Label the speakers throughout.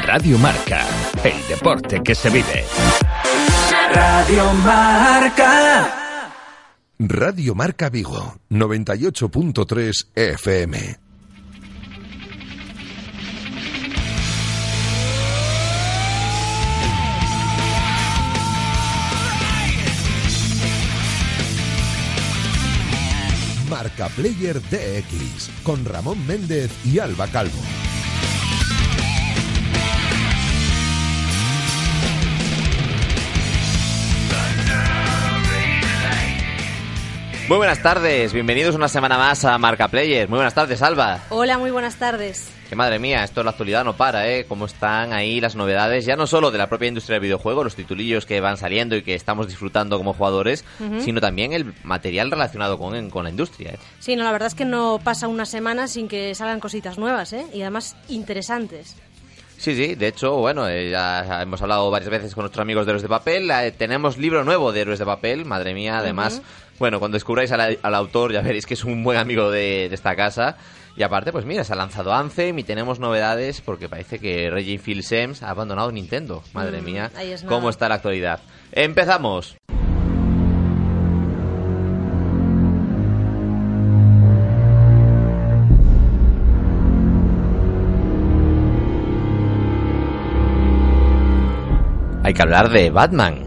Speaker 1: Radio Marca, el deporte que se vive.
Speaker 2: Radio Marca.
Speaker 3: Radio Marca Vigo, 98.3 FM. Marca Player DX, con Ramón Méndez y Alba Calvo.
Speaker 4: Muy buenas tardes, bienvenidos una semana más a Marca Player. Muy buenas tardes, Alba.
Speaker 5: Hola, muy buenas tardes.
Speaker 4: Que madre mía, esto en la actualidad no para, ¿eh? Cómo están ahí las novedades, ya no solo de la propia industria del videojuego, los titulillos que van saliendo y que estamos disfrutando como jugadores, sino también el material relacionado con, con la industria. ¿eh?
Speaker 5: Sí, no, la verdad es que no pasa una semana sin que salgan cositas nuevas, ¿eh? Y además interesantes.
Speaker 4: Sí, sí, de hecho, bueno, eh, ya hemos hablado varias veces con nuestros amigos de Héroes de Papel, eh, tenemos libro nuevo de Héroes de Papel, madre mía, además, bueno, cuando descubráis al, al autor ya veréis que es un buen amigo de, de esta casa. Y aparte, pues mira, se ha lanzado Anthem y tenemos novedades porque parece que Reggie Fils-Aimé ha abandonado Nintendo. Madre
Speaker 5: Mm,
Speaker 4: mía,
Speaker 5: es
Speaker 4: cómo
Speaker 5: nada.
Speaker 4: está la actualidad. Empezamos. Hay que hablar de Batman.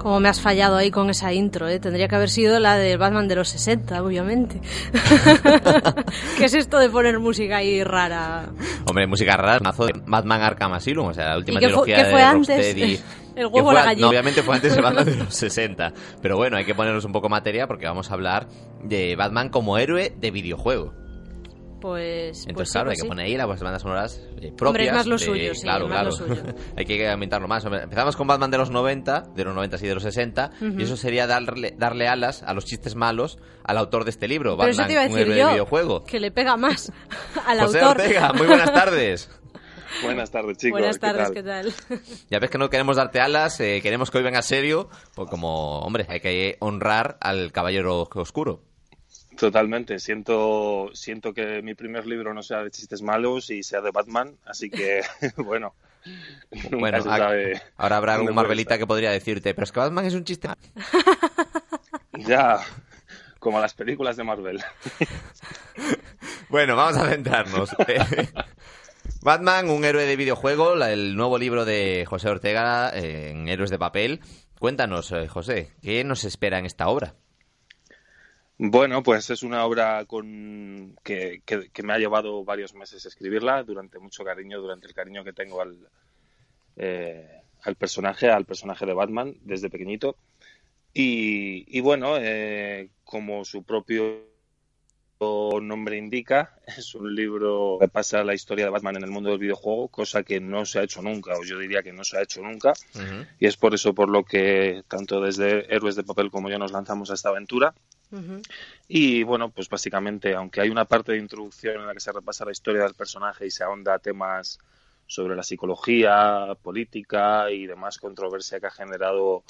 Speaker 5: Como me has fallado ahí con esa intro, ¿eh? Tendría que haber sido la del Batman de los 60, obviamente. ¿Qué es esto de poner música ahí rara?
Speaker 4: Hombre, música rara, mazo de Batman Arkham Asylum, o sea, la última
Speaker 5: ¿Y qué
Speaker 4: trilogía
Speaker 5: qué
Speaker 4: de
Speaker 5: antes?
Speaker 4: Rocksteady.
Speaker 5: El huevo
Speaker 4: fue
Speaker 5: la gallina.
Speaker 4: no, obviamente fue antes de Batman de los 60. Pero bueno, hay que ponernos un poco materia porque vamos a hablar de Batman como héroe de videojuego.
Speaker 5: Pues.
Speaker 4: Entonces,
Speaker 5: pues sí,
Speaker 4: claro,
Speaker 5: pues
Speaker 4: hay que
Speaker 5: sí.
Speaker 4: poner ahí las bandas sonoras eh, propias.
Speaker 5: Hombre, es más lo
Speaker 4: de-
Speaker 5: suyo, sí,
Speaker 4: claro,
Speaker 5: más
Speaker 4: claro.
Speaker 5: lo suyo.
Speaker 4: hay que aumentarlo más. Empezamos con Batman de los 90, de los 90 y de los 60, y eso sería darle, darle alas a los chistes malos al autor de este libro,
Speaker 5: Pero eso
Speaker 4: Batman,
Speaker 5: te iba a
Speaker 4: un
Speaker 5: decir
Speaker 4: héroe
Speaker 5: yo.
Speaker 4: de videojuego.
Speaker 5: Que le pega más al
Speaker 4: José
Speaker 5: autor.
Speaker 4: Ortega, muy buenas tardes.
Speaker 6: Buenas tardes, chicos.
Speaker 5: Buenas
Speaker 6: ¿qué
Speaker 5: tardes,
Speaker 6: tal?
Speaker 5: ¿qué tal?
Speaker 4: Ya ves que no queremos darte alas, eh, queremos que hoy venga serio, pues como, hombre, hay que honrar al caballero oscuro.
Speaker 6: Totalmente. Siento, siento que mi primer libro no sea de chistes malos y sea de Batman, así que, bueno. nunca
Speaker 4: Bueno,
Speaker 6: se
Speaker 4: a-
Speaker 6: sabe
Speaker 4: ahora habrá
Speaker 6: puede
Speaker 4: Marvelita que podría decirte, pero es que Batman es un chiste.
Speaker 6: Ya, como las películas de Marvel.
Speaker 4: Bueno, vamos a centrarnos. Batman, un héroe de videojuego, el nuevo libro de José Ortega eh, en Héroes de Papel. Cuéntanos, eh, José, ¿qué nos espera en esta obra?
Speaker 6: Bueno, pues es una obra con que, que- que me ha llevado varios meses escribirla, durante mucho cariño, durante el cariño que tengo al, eh, al personaje, al personaje de Batman desde pequeñito. Y, y bueno, eh, como su propio nombre indica, es un libro que pasa la historia de Batman en el mundo del videojuego, cosa que no se ha hecho nunca, o yo diría que no se ha hecho nunca. Y es por eso por lo que tanto desde Héroes de Papel como yo nos lanzamos a esta aventura. Y bueno, pues básicamente, aunque hay una parte de introducción en la que se repasa la historia del personaje y se ahonda a temas sobre la psicología, política y demás controversia que ha generado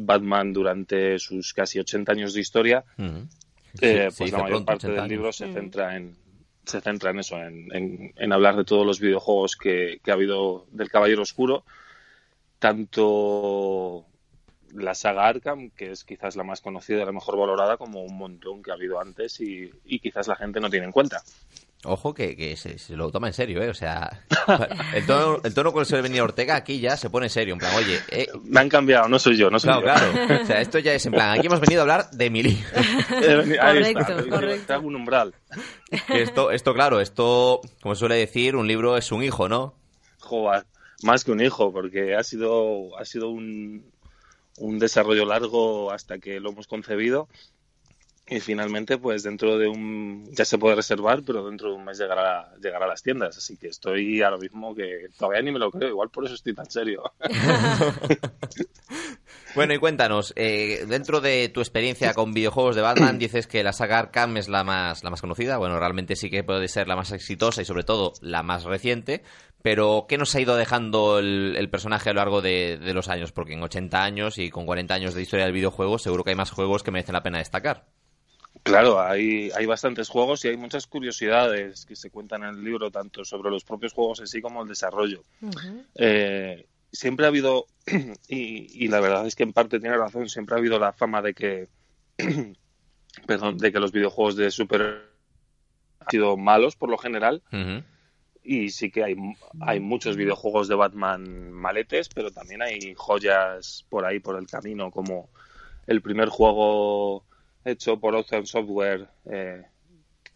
Speaker 6: Batman durante sus casi 80 años de historia, eh, pues la mayor
Speaker 4: pronto,
Speaker 6: parte
Speaker 4: 80
Speaker 6: del libro se
Speaker 5: Mm.
Speaker 6: centra en se centra en eso, en, en- en hablar de todos los videojuegos que, que ha habido del Caballero Oscuro, tanto la saga Arkham, que es quizás la más conocida y la mejor valorada, como un montón que ha habido antes y, y quizás la gente no tiene en cuenta.
Speaker 4: Ojo que, que se, se lo toma en serio, ¿eh? O sea, el tono, el tono con el que venir Ortega aquí ya se pone serio, en plan, oye, eh,
Speaker 6: Me han cambiado, no soy yo, no soy
Speaker 4: claro,
Speaker 6: yo.
Speaker 4: claro. O sea, esto ya es en plan, aquí hemos venido a hablar de mi libro.
Speaker 6: He venido- ahí está,
Speaker 5: Correcto, correcto.
Speaker 6: te hago un umbral.
Speaker 4: Esto, esto, claro, esto, como se suele decir, un libro es un hijo, ¿no?
Speaker 6: Joder, más que un hijo, porque ha sido, ha sido un, un desarrollo largo hasta que lo hemos concebido. Y finalmente, pues dentro de un. Ya se puede reservar, pero dentro de un mes llegará, llegará a las tiendas. Así que estoy ahora mismo que todavía ni me lo creo. Igual por eso estoy tan serio.
Speaker 4: Bueno, y cuéntanos, eh, dentro de tu experiencia con videojuegos de Batman, dices que la saga Arkham es la más, la más conocida. Bueno, realmente sí que puede ser la más exitosa y sobre todo la más reciente. Pero, ¿qué nos ha ido dejando el, el personaje a lo largo de, de los años? Porque en 80 años y con 40 años de historia del videojuego, seguro que hay más juegos que merecen la pena destacar.
Speaker 6: Claro, hay, hay bastantes juegos y hay muchas curiosidades que se cuentan en el libro, tanto sobre los propios juegos en sí como el desarrollo. Eh, siempre ha habido, y, y la verdad es que en parte tiene razón, siempre ha habido la fama de que, perdón, de que los videojuegos de Super han sido malos por lo general. Y sí que hay, hay muchos videojuegos de Batman maletes, pero también hay joyas por ahí, por el camino, como el primer juego hecho por Ocean Software, eh,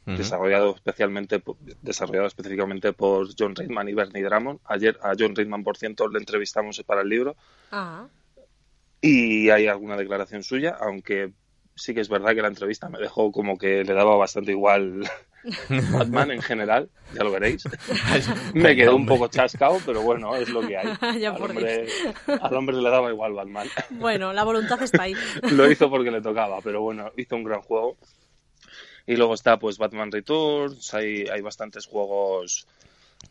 Speaker 6: desarrollado especialmente desarrollado específicamente por John Reitman y Bernie Drummond. Ayer a John Reitman, por cierto, le entrevistamos para el libro.
Speaker 5: Ah,
Speaker 6: y hay alguna declaración suya, aunque sí que es verdad que la entrevista me dejó como que le daba bastante igual Batman en general, ya lo veréis. Me quedó un poco chascado, pero bueno, es lo que hay. Al, hombre, al hombre le daba igual Batman.
Speaker 5: bueno, la voluntad está ahí.
Speaker 6: lo hizo porque le tocaba, pero bueno, hizo un gran juego. Y luego está pues Batman Returns, hay, hay bastantes juegos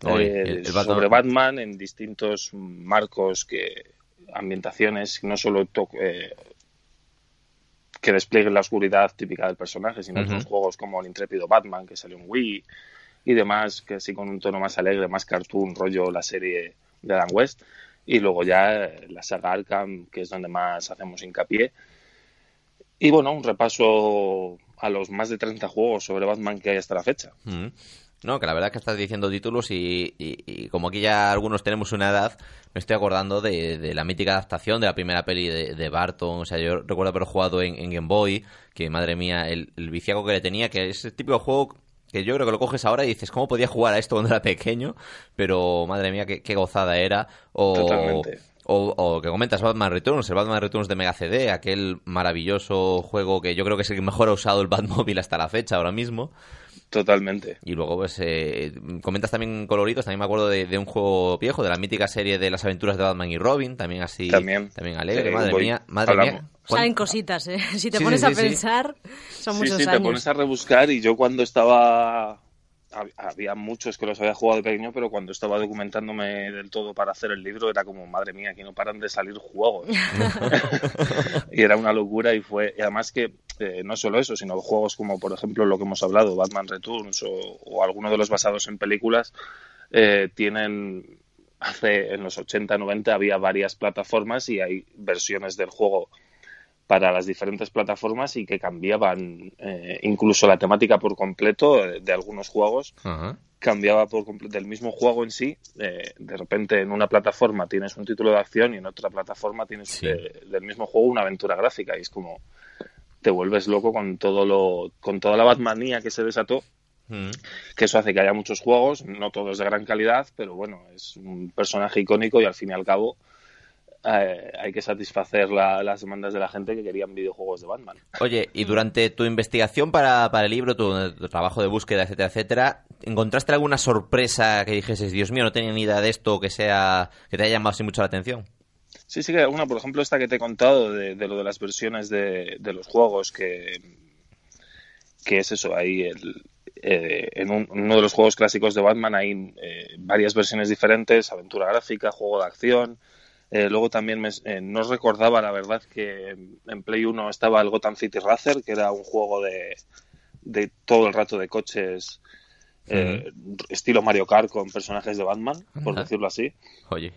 Speaker 6: eh,
Speaker 4: el- el Batman-
Speaker 6: sobre Batman en distintos marcos que ambientaciones, no solo to- eh, que desplieguen la oscuridad típica del personaje, sino otros juegos como el intrépido Batman que salió en Wii y demás, que sí con un tono más alegre, más cartoon, rollo la serie de Adam West. Y luego ya eh, la saga Arkham, que es donde más hacemos hincapié. Y bueno, un repaso a los más de 30 juegos sobre Batman que hay hasta la fecha.
Speaker 4: No, que la verdad es que estás diciendo títulos y, y- y como aquí ya algunos tenemos una edad, me estoy acordando de, de la mítica adaptación de la primera peli de, de Barton. O sea, yo recuerdo haber jugado en, en Game Boy, que madre mía, el, el viciaco que le tenía, que es el típico juego que yo creo que lo coges ahora y dices, ¿cómo podía jugar a esto cuando era pequeño? Pero madre mía, qué, qué gozada era. O,
Speaker 6: Totalmente.
Speaker 4: o, o que comentas Batman Returns, el Batman Returns de Mega CD, aquel maravilloso juego que yo creo que es el que mejor ha usado el Batmóvil hasta la fecha ahora mismo.
Speaker 6: Totalmente.
Speaker 4: Y luego, pues, eh, comentas también coloridos. También me acuerdo de, de un juego viejo, de la mítica serie de las aventuras de Batman y Robin. También así.
Speaker 6: También.
Speaker 4: alegre.
Speaker 6: Eh,
Speaker 4: madre
Speaker 6: voy-
Speaker 4: mía. Madre
Speaker 6: hablamos.
Speaker 4: mía. ¿Cuán-
Speaker 5: Salen cositas, ¿eh? Si te
Speaker 4: Sí,
Speaker 5: pones
Speaker 4: sí,
Speaker 5: a
Speaker 4: sí, sí.
Speaker 5: pensar, son
Speaker 6: sí,
Speaker 5: muchos
Speaker 6: sí, te
Speaker 5: años.
Speaker 6: pones a rebuscar y yo cuando estaba... hab- Había muchos que los había jugado de pequeño, pero cuando estaba documentándome del todo para hacer el libro era como, madre mía, aquí no paran de salir juegos. y era una locura y fue... Y además que eh, no solo eso, sino juegos como, por ejemplo, lo que hemos hablado, Batman Returns o, o alguno de los basados en películas, eh, tienen... Hace, en los 80, 90 había varias plataformas y hay versiones del juego para las diferentes plataformas y que cambiaban eh, incluso la temática por completo de, de algunos juegos
Speaker 4: Ajá.
Speaker 6: cambiaba por completo del mismo juego en sí eh, de repente en una plataforma tienes un título de acción y en otra plataforma tienes
Speaker 4: Sí.
Speaker 6: eh, del mismo juego una aventura gráfica y es como te vuelves loco con todo lo con toda la Batmanía que se desató
Speaker 4: Mm.
Speaker 6: que eso hace que haya muchos juegos, no todos de gran calidad, pero bueno, es un personaje icónico y al fin y al cabo eh, hay que satisfacer la- las demandas de la gente que querían videojuegos de Batman.
Speaker 4: Oye, y durante tu investigación para, para el libro, tu, tu trabajo de búsqueda, etcétera, etcétera, ¿encontraste alguna sorpresa que dijeses, Dios mío, no tenía ni idea de esto, que sea que te haya llamado así mucho la atención?
Speaker 6: Sí, sí que alguna, por ejemplo, esta que te he contado de, de lo de las versiones de, de los juegos, que, que es eso, ahí el, eh, en un- uno de los juegos clásicos de Batman hay eh, varias versiones diferentes, aventura gráfica, juego de acción. Eh, luego también me- eh, no recordaba, la verdad, que en Play 1 estaba el Gotham City Racer, que era un juego de, de todo el rato de coches, eh, estilo Mario Kart con personajes de Batman, por decirlo así.
Speaker 4: Oye,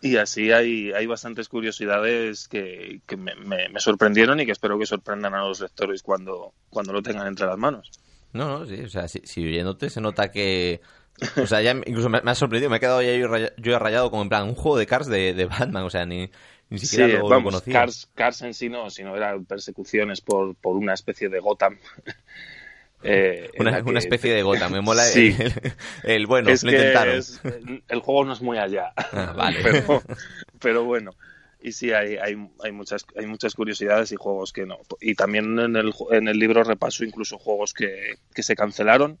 Speaker 6: Y así hay, hay bastantes curiosidades que, que me, me- me sorprendieron y que espero que sorprendan a los lectores cuando, cuando lo tengan entre las manos.
Speaker 4: no, no, sí, o sea, si, si oyéndote se nota que... O sea, ya incluso me, me ha sorprendido, me he quedado ya yo, yo rayado como en plan un juego de cars de, de Batman, o sea, ni, ni siquiera lo, lo
Speaker 6: vamos,
Speaker 4: conocía.
Speaker 6: Cars, Cars en sí no, sino eran persecuciones por, por una especie de Gotham. Eh,
Speaker 4: Una,
Speaker 6: que
Speaker 4: una especie de gota, me mola
Speaker 6: Sí.
Speaker 4: el, el- bueno,
Speaker 6: es
Speaker 4: lo intentaron.
Speaker 6: es- el juego no es muy allá.
Speaker 4: Ah, vale.
Speaker 6: pero, pero bueno. y sí, hay, hay, hay, muchas, hay muchas curiosidades y juegos que no. Y también en el, en el libro repaso incluso juegos que, que se cancelaron,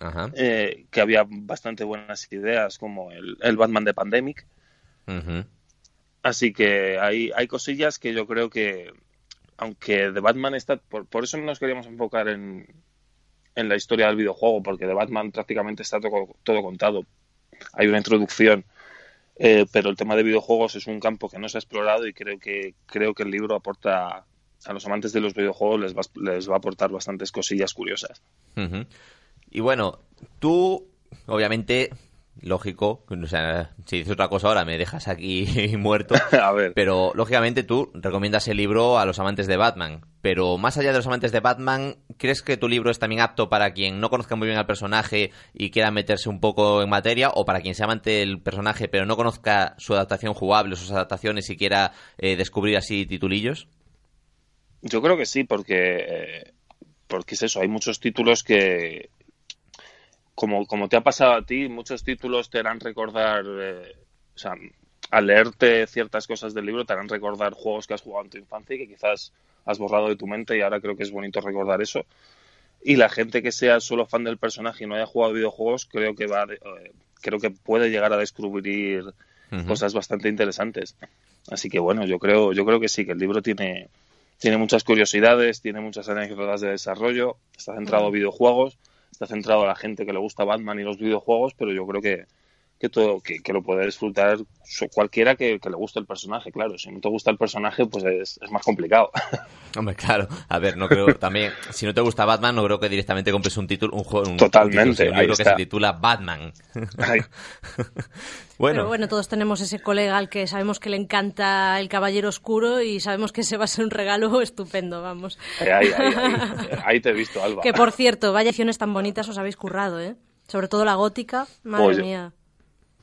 Speaker 4: Ajá.
Speaker 6: eh, que había bastante buenas ideas, como el, el Batman de Pandemic. Así que hay, hay cosillas que yo creo que, aunque The Batman está, por, por eso no nos queríamos enfocar en, en la historia del videojuego, porque The Batman prácticamente está todo, todo contado. Hay una introducción, eh, pero el tema de videojuegos es un campo que no se ha explorado y creo que, creo que el libro aporta a los amantes de los videojuegos les va, les va a aportar bastantes cosillas curiosas.
Speaker 4: Ujú. Y bueno, tú, obviamente, lógico, o sea, si dices otra cosa ahora me dejas aquí muerto,
Speaker 6: a ver,
Speaker 4: pero lógicamente tú recomiendas el libro a los amantes de Batman. Pero más allá de los amantes de Batman, ¿crees que tu libro es también apto para quien no conozca muy bien al personaje y quiera meterse un poco en materia, o para quien sea amante del personaje pero no conozca su adaptación jugable, sus adaptaciones y quiera eh, descubrir así titulillos?
Speaker 6: Yo creo que sí, porque, eh, porque es eso, hay muchos títulos que, como, como te ha pasado a ti, muchos títulos te harán recordar, eh, o sea, al leerte ciertas cosas del libro te harán recordar juegos que has jugado en tu infancia y que quizás has borrado de tu mente y ahora creo que es bonito recordar eso. Y la gente que sea solo fan del personaje y no haya jugado videojuegos, creo que va, eh, creo que puede llegar a descubrir
Speaker 4: Ujú.
Speaker 6: cosas bastante interesantes. Así que bueno, yo creo, yo creo que sí, que el libro tiene, tiene muchas curiosidades, tiene muchas anécdotas de desarrollo, está centrado a videojuegos, está centrado a la gente que le gusta Batman y los videojuegos, pero yo creo que, que todo, que, que lo puede disfrutar cualquiera que, que le guste el personaje, claro. Si no te gusta el personaje, pues es, es más complicado.
Speaker 4: Hombre, claro. A ver, no creo también. Si no te gusta Batman, no creo que directamente compres un título, un juego, un,
Speaker 6: Totalmente,
Speaker 4: un, título, un
Speaker 6: ahí
Speaker 4: libro que se titula Batman.
Speaker 6: Ay,
Speaker 4: bueno,
Speaker 5: Pero bueno, todos tenemos ese colega al que sabemos que le encanta el Caballero Oscuro y sabemos que ese va a ser un regalo estupendo, vamos.
Speaker 6: ahí, ahí, ahí, ahí te he visto, Alba.
Speaker 5: Que por cierto, vaya tan bonitas os habéis currado, ¿eh? Sobre todo la gótica, madre
Speaker 6: Oye.
Speaker 5: mía.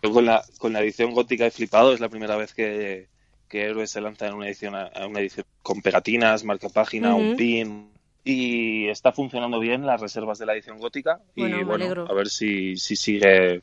Speaker 6: Yo con la, con la edición gótica he flipado, es la primera vez que, que Héroes se lanza en una edición, a- una edición con pegatinas, marca página, un pin. Y está funcionando bien las reservas de la edición gótica.
Speaker 5: Bueno,
Speaker 6: y bueno, a ver si, si sigue.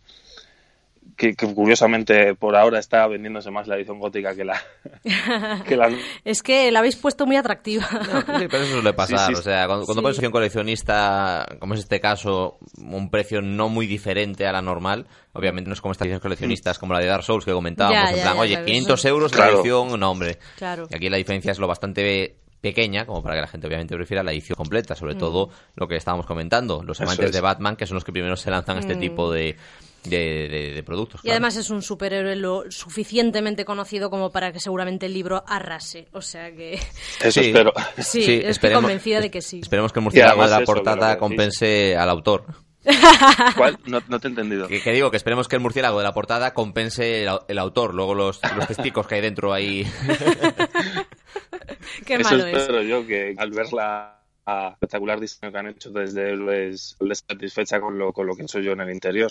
Speaker 6: Que, que curiosamente por ahora está vendiéndose más la edición gótica que la. que la
Speaker 5: Es que la habéis puesto muy atractiva.
Speaker 4: Sí, pero eso suele pasar.
Speaker 6: Sí, sí.
Speaker 4: O sea, cuando, cuando
Speaker 5: Sí.
Speaker 4: pones un coleccionista, como es este caso, un precio no muy diferente a la normal, obviamente no es como estas ediciones coleccionistas como la de Dark Souls que comentábamos,
Speaker 5: Ya,
Speaker 4: en
Speaker 5: ya,
Speaker 4: plan,
Speaker 5: ya,
Speaker 4: oye,
Speaker 5: sabes,
Speaker 4: 500
Speaker 5: eso-
Speaker 4: euros la edición, no, hombre.
Speaker 5: Claro.
Speaker 4: Y aquí la diferencia es lo bastante pequeña, como para que la gente obviamente prefiera la edición completa,
Speaker 5: Mm.
Speaker 4: sobre todo lo que estábamos comentando, los amantes
Speaker 6: es.
Speaker 4: de Batman, que son los que primero se lanzan a este tipo de, de, de- de productos.
Speaker 5: Y
Speaker 4: claro.
Speaker 5: además es un superhéroe lo suficientemente conocido como para que seguramente el libro arrase. O sea que
Speaker 6: Eso
Speaker 4: Sí.
Speaker 6: espero.
Speaker 5: sí,
Speaker 4: Sí,
Speaker 5: estoy
Speaker 4: esperemos-
Speaker 5: convencida de que sí.
Speaker 4: Esperemos que el murciélago de la
Speaker 6: eso,
Speaker 4: portada compense al autor.
Speaker 6: ¿Cuál? No, no te he entendido.
Speaker 4: Que, que digo, que esperemos que el murciélago de la portada compense el, el autor, luego los, los testicos que hay dentro ahí.
Speaker 5: Qué
Speaker 6: Eso
Speaker 5: malo es.
Speaker 6: espero yo, que al ver la la espectacular diseño que han hecho desde Héroes, les satisfecha con lo, con lo que hecho yo en el interior.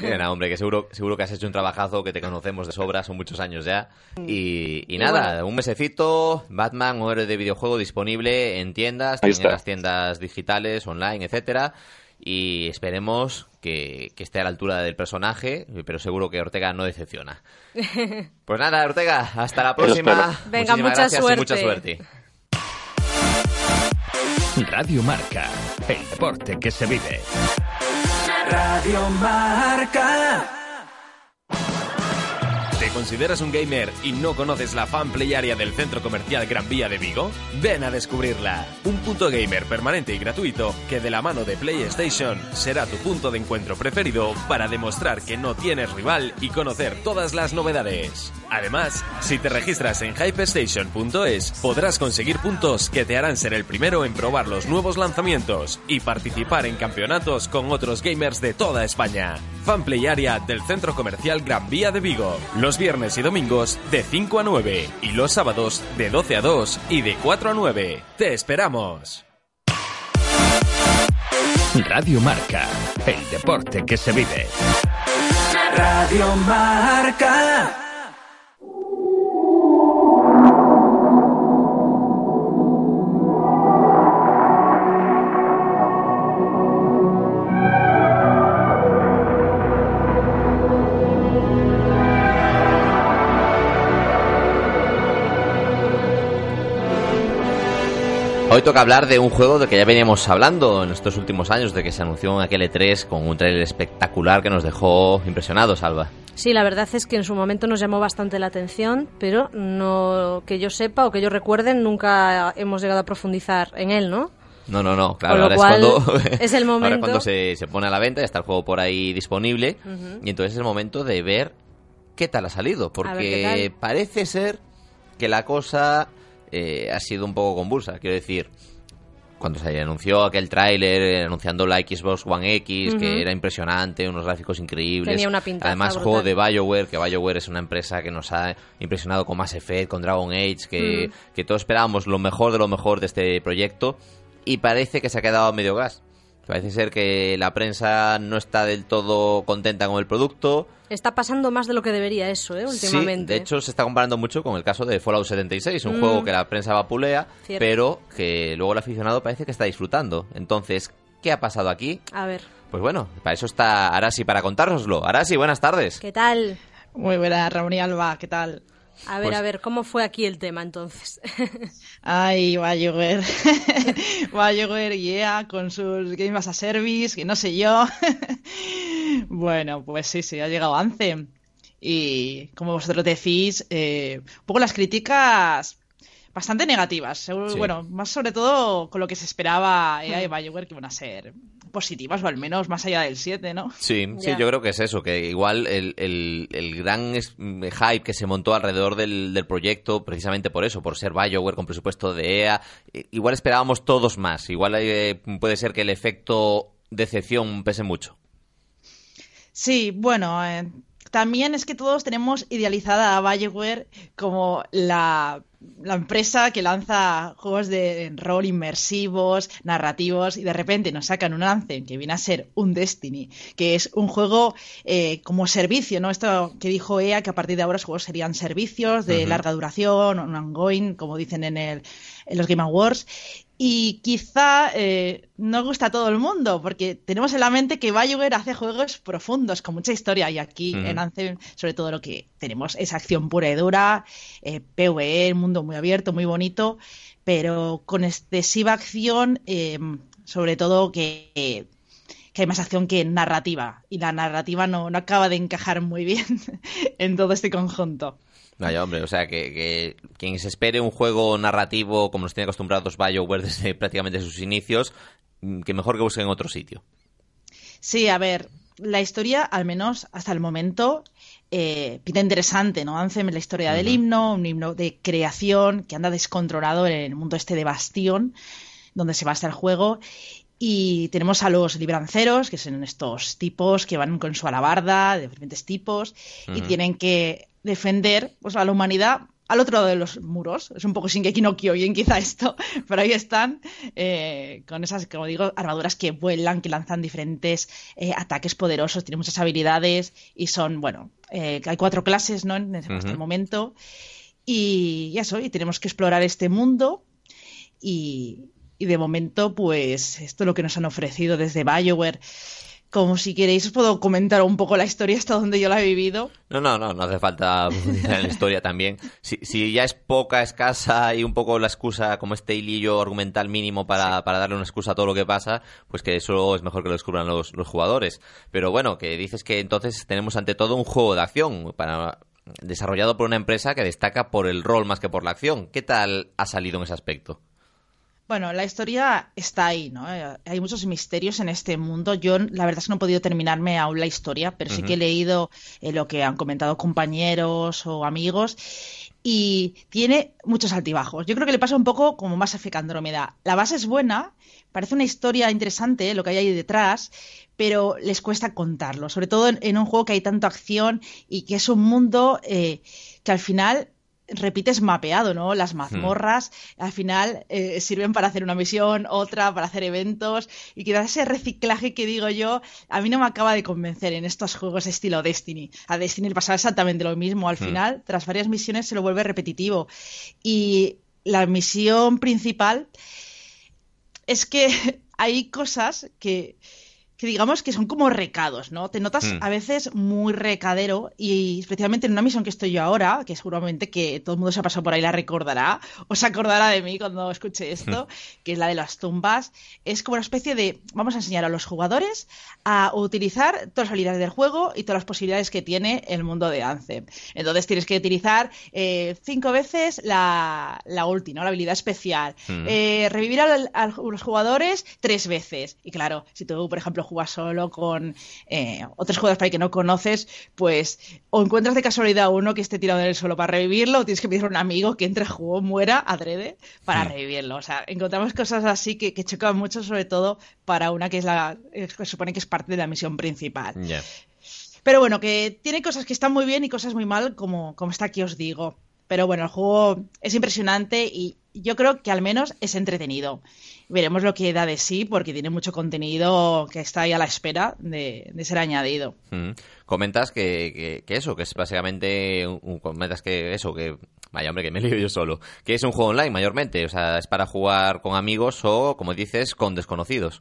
Speaker 4: Mira, nada, hombre, que seguro, seguro que has hecho un trabajazo, que te conocemos de sobra, son muchos años ya. Y, y nada,
Speaker 5: bueno.
Speaker 4: un mesecito, Batman, un héroe de videojuego disponible en tiendas,
Speaker 6: Ahí
Speaker 4: también en las tiendas digitales, online, etcétera. Y esperemos que, que esté a la altura del personaje, pero seguro que Ortega no decepciona. Pues nada, Ortega, hasta la próxima.
Speaker 5: Venga,
Speaker 4: Muchísimas
Speaker 5: mucha
Speaker 4: gracias y
Speaker 5: suerte.
Speaker 4: mucha suerte.
Speaker 1: Radio Marca, el deporte que se vive.
Speaker 2: Radio Marca.
Speaker 7: ¿Te consideras un gamer y no conoces la fan play area del centro comercial Gran Vía de Vigo? Ven a descubrirla. Un punto gamer permanente y gratuito que de la mano de PlayStation será tu punto de encuentro preferido para demostrar que no tienes rival y conocer todas las novedades. Además, si te registras en hypestation.es podrás conseguir puntos que te harán ser el primero en probar los nuevos lanzamientos y participar en campeonatos con otros gamers de toda España. Fanplay Area del Centro Comercial Gran Vía de Vigo. Los viernes y domingos de 5 a 9 y los sábados de 12 a 2 y de 4 a 9. ¡Te esperamos!
Speaker 1: Radio Marca, el deporte que se vive.
Speaker 2: Radio Marca.
Speaker 4: Hoy toca hablar de un juego de que ya veníamos hablando en estos últimos años, de que se anunció en aquel E3 con un trailer espectacular que nos dejó impresionados, Alba.
Speaker 5: Sí, la verdad es que en su momento nos llamó bastante la atención, pero no que yo sepa o que yo recuerde, nunca hemos llegado a profundizar en él, ¿no?
Speaker 4: No, no, no, claro, ahora
Speaker 5: cual,
Speaker 4: es cuando,
Speaker 5: es el
Speaker 4: ahora
Speaker 5: momento.
Speaker 4: cuando se, se pone a la venta, ya está el juego por ahí disponible, y entonces es el momento de ver qué tal ha salido, porque parece ser que la cosa eh, ha sido un poco convulsa, quiero decir, cuando se anunció aquel tráiler eh, anunciando la Xbox One X, que era impresionante, unos gráficos increíbles.
Speaker 5: Tenía una pintaza
Speaker 4: Además,
Speaker 5: brutal.
Speaker 4: juego de BioWare, que BioWare es una empresa que nos ha impresionado con Mass Effect, con Dragon Age, que, que todos esperábamos lo mejor de lo mejor de este proyecto y parece que se ha quedado a medio gas. Parece ser que la prensa no está del todo contenta con el producto.
Speaker 5: Está pasando más de lo que debería eso, ¿eh? Últimamente.
Speaker 4: Sí, de hecho se está comparando mucho con el caso de Fallout 76, un
Speaker 5: Mm.
Speaker 4: juego que la prensa vapulea,
Speaker 5: Cierto.
Speaker 4: pero que luego el aficionado parece que está disfrutando. Entonces, ¿qué ha pasado aquí?
Speaker 5: A ver,
Speaker 4: Pues bueno, para eso está Arasi para contárnoslo. Arasi, buenas tardes.
Speaker 5: ¿qué tal?
Speaker 8: Muy buena, Ramón y Alba, ¿qué tal?
Speaker 5: A ver,
Speaker 4: Pues-
Speaker 5: a ver, ¿cómo fue aquí el tema entonces?
Speaker 8: Ay, BioWare. BioWare y EA con sus Game as a Service, que no sé yo. bueno, pues sí, sí, ha llegado Anthem. Y como vosotros decís, eh, un poco las críticas bastante negativas. seguro-
Speaker 4: Sí.
Speaker 8: Bueno, más sobre todo con lo que se esperaba EA y BioWare que iban a ser positivas, o al menos más allá del 7, ¿no?
Speaker 4: Sí, sí, yo creo que es eso, que igual el, el- el gran mm, hype que se montó alrededor del, del proyecto, precisamente por eso, por ser BioWare con presupuesto de EA, igual esperábamos todos más, igual eh, puede ser que el efecto decepción pese mucho.
Speaker 8: Sí, bueno, eh, también es que todos tenemos idealizada a BioWare como la, la empresa que lanza juegos de rol inmersivos, narrativos, y de repente nos sacan un Anthem que viene a ser un Destiny, que es un juego eh, como servicio, ¿no? Esto que dijo EA, que a partir de ahora los juegos serían servicios de larga duración, un ongoing, como dicen en, el, en los Game Awards. Y quizá eh, no gusta a todo el mundo, porque tenemos en la mente que BioWare hace juegos profundos, con mucha historia, y aquí
Speaker 4: Ujú.
Speaker 8: en Anthem, sobre todo lo que tenemos es acción pura y dura, eh, PvE, un mundo muy abierto, muy bonito, pero con excesiva acción, eh, sobre todo que, que hay más acción que narrativa, y la narrativa no, no acaba de encajar muy bien en todo este conjunto.
Speaker 4: Vaya, hombre, o sea, que, que quien se espere un juego narrativo como nos tiene acostumbrados BioWare desde prácticamente sus inicios, mm, que mejor que busquen otro sitio.
Speaker 8: Sí, a ver, la historia, al menos hasta el momento, eh, pinta interesante, ¿no? Anthem es la historia del himno, un himno de creación que anda descontrolado en el mundo este de Bastión, donde se basa el juego. Y tenemos a los libranceros, que son estos tipos que van con su alabarda, de diferentes tipos, y tienen que defender pues, a la humanidad al otro lado de los muros. Es un poco Shingeki no Kyojin quizá esto, pero ahí están eh, con esas, como digo, armaduras que vuelan, que lanzan diferentes eh, ataques poderosos, tienen muchas habilidades y son, bueno, eh, hay cuatro clases, ¿no? En, el momento. Y, y eso, y tenemos que explorar este mundo y, y de momento, pues esto es lo que nos han ofrecido desde BioWare. Como si queréis os puedo comentar un poco la historia hasta donde yo la he vivido.
Speaker 4: No, no, no, no hace falta profundizar en la historia también. Si, si ya es poca, escasa y un poco la excusa, como este hilillo argumental mínimo para, para darle una excusa a todo lo que pasa, pues que eso es mejor que lo descubran los, los jugadores. Pero bueno, que dices que entonces tenemos ante todo un juego de acción para desarrollado por una empresa que destaca por el rol más que por la acción. ¿Qué tal ha salido en ese aspecto?
Speaker 8: Bueno, la historia está ahí, ¿no? Eh, Hay muchos misterios en este mundo. Yo, la verdad es que no he podido terminarme aún la historia, pero sí que he leído eh, lo que han comentado compañeros o amigos. Y tiene muchos altibajos. Yo creo que le pasa un poco como más Effect Andrómeda. La base es buena, parece una historia interesante lo que hay ahí detrás, pero les cuesta contarlo. Sobre todo en, en un juego que hay tanta acción y que es un mundo eh, que al final repites mapeado, ¿no? Las mazmorras al final eh, sirven para hacer una misión, otra para hacer eventos y quizás ese reciclaje que digo yo a mí no me acaba de convencer en estos juegos estilo Destiny. A Destiny le pasaba exactamente lo mismo. Al final, tras varias misiones se lo vuelve repetitivo y la misión principal es que hay cosas que que digamos que son como recados, ¿no? Te notas
Speaker 4: Mm.
Speaker 8: a veces muy recadero y especialmente en una misión que estoy yo ahora, que seguramente que todo el mundo se ha pasado por ahí la recordará, o se acordará de mí cuando escuche esto, que es la de las tumbas, es como una especie de, vamos a enseñar a los jugadores a utilizar todas las habilidades del juego y todas las posibilidades que tiene el mundo de Anthem. Entonces tienes que utilizar eh, cinco veces la, la ulti, ¿no? La habilidad especial.
Speaker 4: Mm.
Speaker 8: Eh, revivir al- a los jugadores tres veces. Y claro, si tú, por ejemplo, juegas solo con eh, otros jugadores para que no conoces, pues o encuentras de casualidad uno que esté tirado en el suelo para revivirlo, o tienes que pedir a un amigo que entre juego, muera adrede para revivirlo. O sea, encontramos cosas así que, que chocan mucho, sobre todo para una que es la que se supone que es parte de la misión principal. Pero bueno, que tiene cosas que están muy bien y cosas muy mal, como, como está aquí os digo. Pero bueno, el juego es impresionante y yo creo que al menos es entretenido. Veremos lo que da de sí, porque tiene mucho contenido que está ahí a la espera de, de ser añadido.
Speaker 4: Mm. Comentas que, que, que eso, que es básicamente. un- comentas que eso, que. Vaya, hombre, que me lío yo solo. Que es un juego online mayormente. O sea, es para jugar con amigos o, como dices, con desconocidos.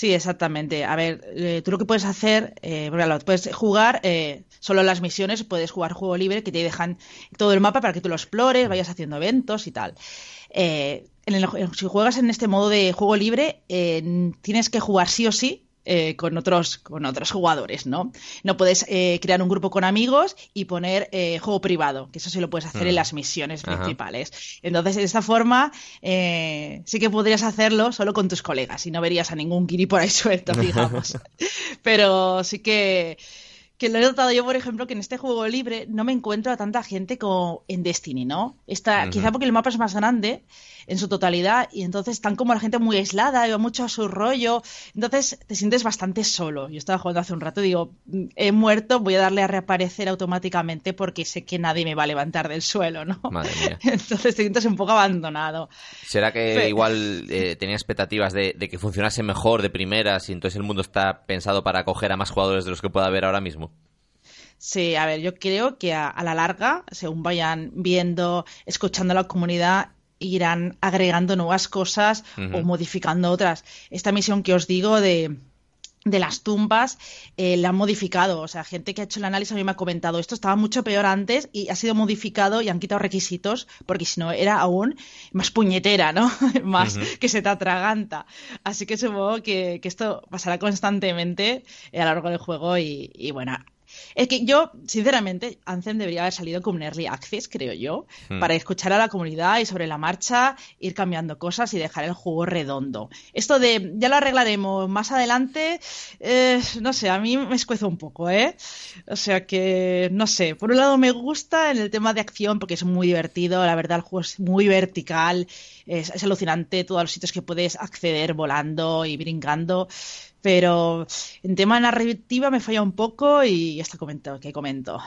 Speaker 8: Sí, exactamente. A ver, eh, tú lo que puedes hacer, eh, claro, puedes jugar eh, solo las misiones, puedes jugar juego libre que te dejan todo el mapa para que tú lo explores, vayas haciendo eventos y tal. Eh, en el- si juegas en este modo de juego libre, eh, tienes que jugar sí o sí. Eh, con otros con otros jugadores, ¿no? No puedes eh, crear un grupo con amigos y poner eh, juego privado, que eso sí lo puedes hacer
Speaker 4: Mm.
Speaker 8: en las misiones
Speaker 4: Ajá.
Speaker 8: principales. Entonces, de esta forma, sí que podrías hacerlo solo con tus colegas y no verías a ningún guiri por ahí suelto, digamos. Pero sí que, que lo he notado yo, por ejemplo, que en este juego libre no me encuentro a tanta gente como en Destiny, ¿no? Está,
Speaker 4: Ujú.
Speaker 8: Quizá porque el mapa es más grande en su totalidad y entonces están como la gente muy aislada y va mucho a su rollo. Entonces te sientes bastante solo. Yo estaba jugando hace un rato y digo, "Mm, he muerto, voy a darle a reaparecer automáticamente porque sé que nadie me va a levantar del suelo, ¿no?
Speaker 4: Madre mía.
Speaker 8: Entonces te sientes un poco abandonado.
Speaker 4: ¿Será que igual eh, tenía expectativas de, de que funcionase mejor de primeras y entonces el mundo está pensado para acoger a más jugadores de los que pueda haber ahora mismo?
Speaker 8: Sí, a ver, yo creo que a, a la larga, según vayan viendo, escuchando a la comunidad, irán agregando nuevas cosas o modificando otras. Esta misión que os digo de, de las tumbas eh, la han modificado. O sea, gente que ha hecho el análisis a mí me ha comentado esto estaba mucho peor antes y ha sido modificado y han quitado requisitos porque si no era aún más puñetera, ¿no? más que se te atraganta. Así que supongo que, que esto pasará constantemente eh, a lo largo del juego y, y bueno. Es que yo, sinceramente, Anthem debería haber salido como un early access, creo yo,
Speaker 4: Hmm.
Speaker 8: para escuchar a la comunidad y sobre la marcha ir cambiando cosas y dejar el juego redondo. Esto de ya lo arreglaremos más adelante, eh, no sé, a mí me escuezo un poco, ¿eh? O sea que, no sé, por un lado me gusta en el tema de acción porque es muy divertido, la verdad el juego es muy vertical, es, es alucinante todos los sitios que puedes acceder volando y brincando. Pero en tema narrativa me falla un poco y esto comento, que comento.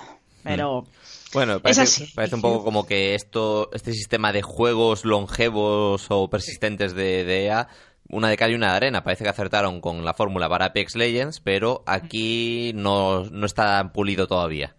Speaker 8: Pero
Speaker 4: Bueno,
Speaker 8: Es
Speaker 4: parece, parece un poco como que esto, este sistema de juegos longevos o persistentes de, de EA, una de cal y una de arena. Parece que acertaron con la fórmula para Apex Legends, pero aquí no, no está pulido todavía.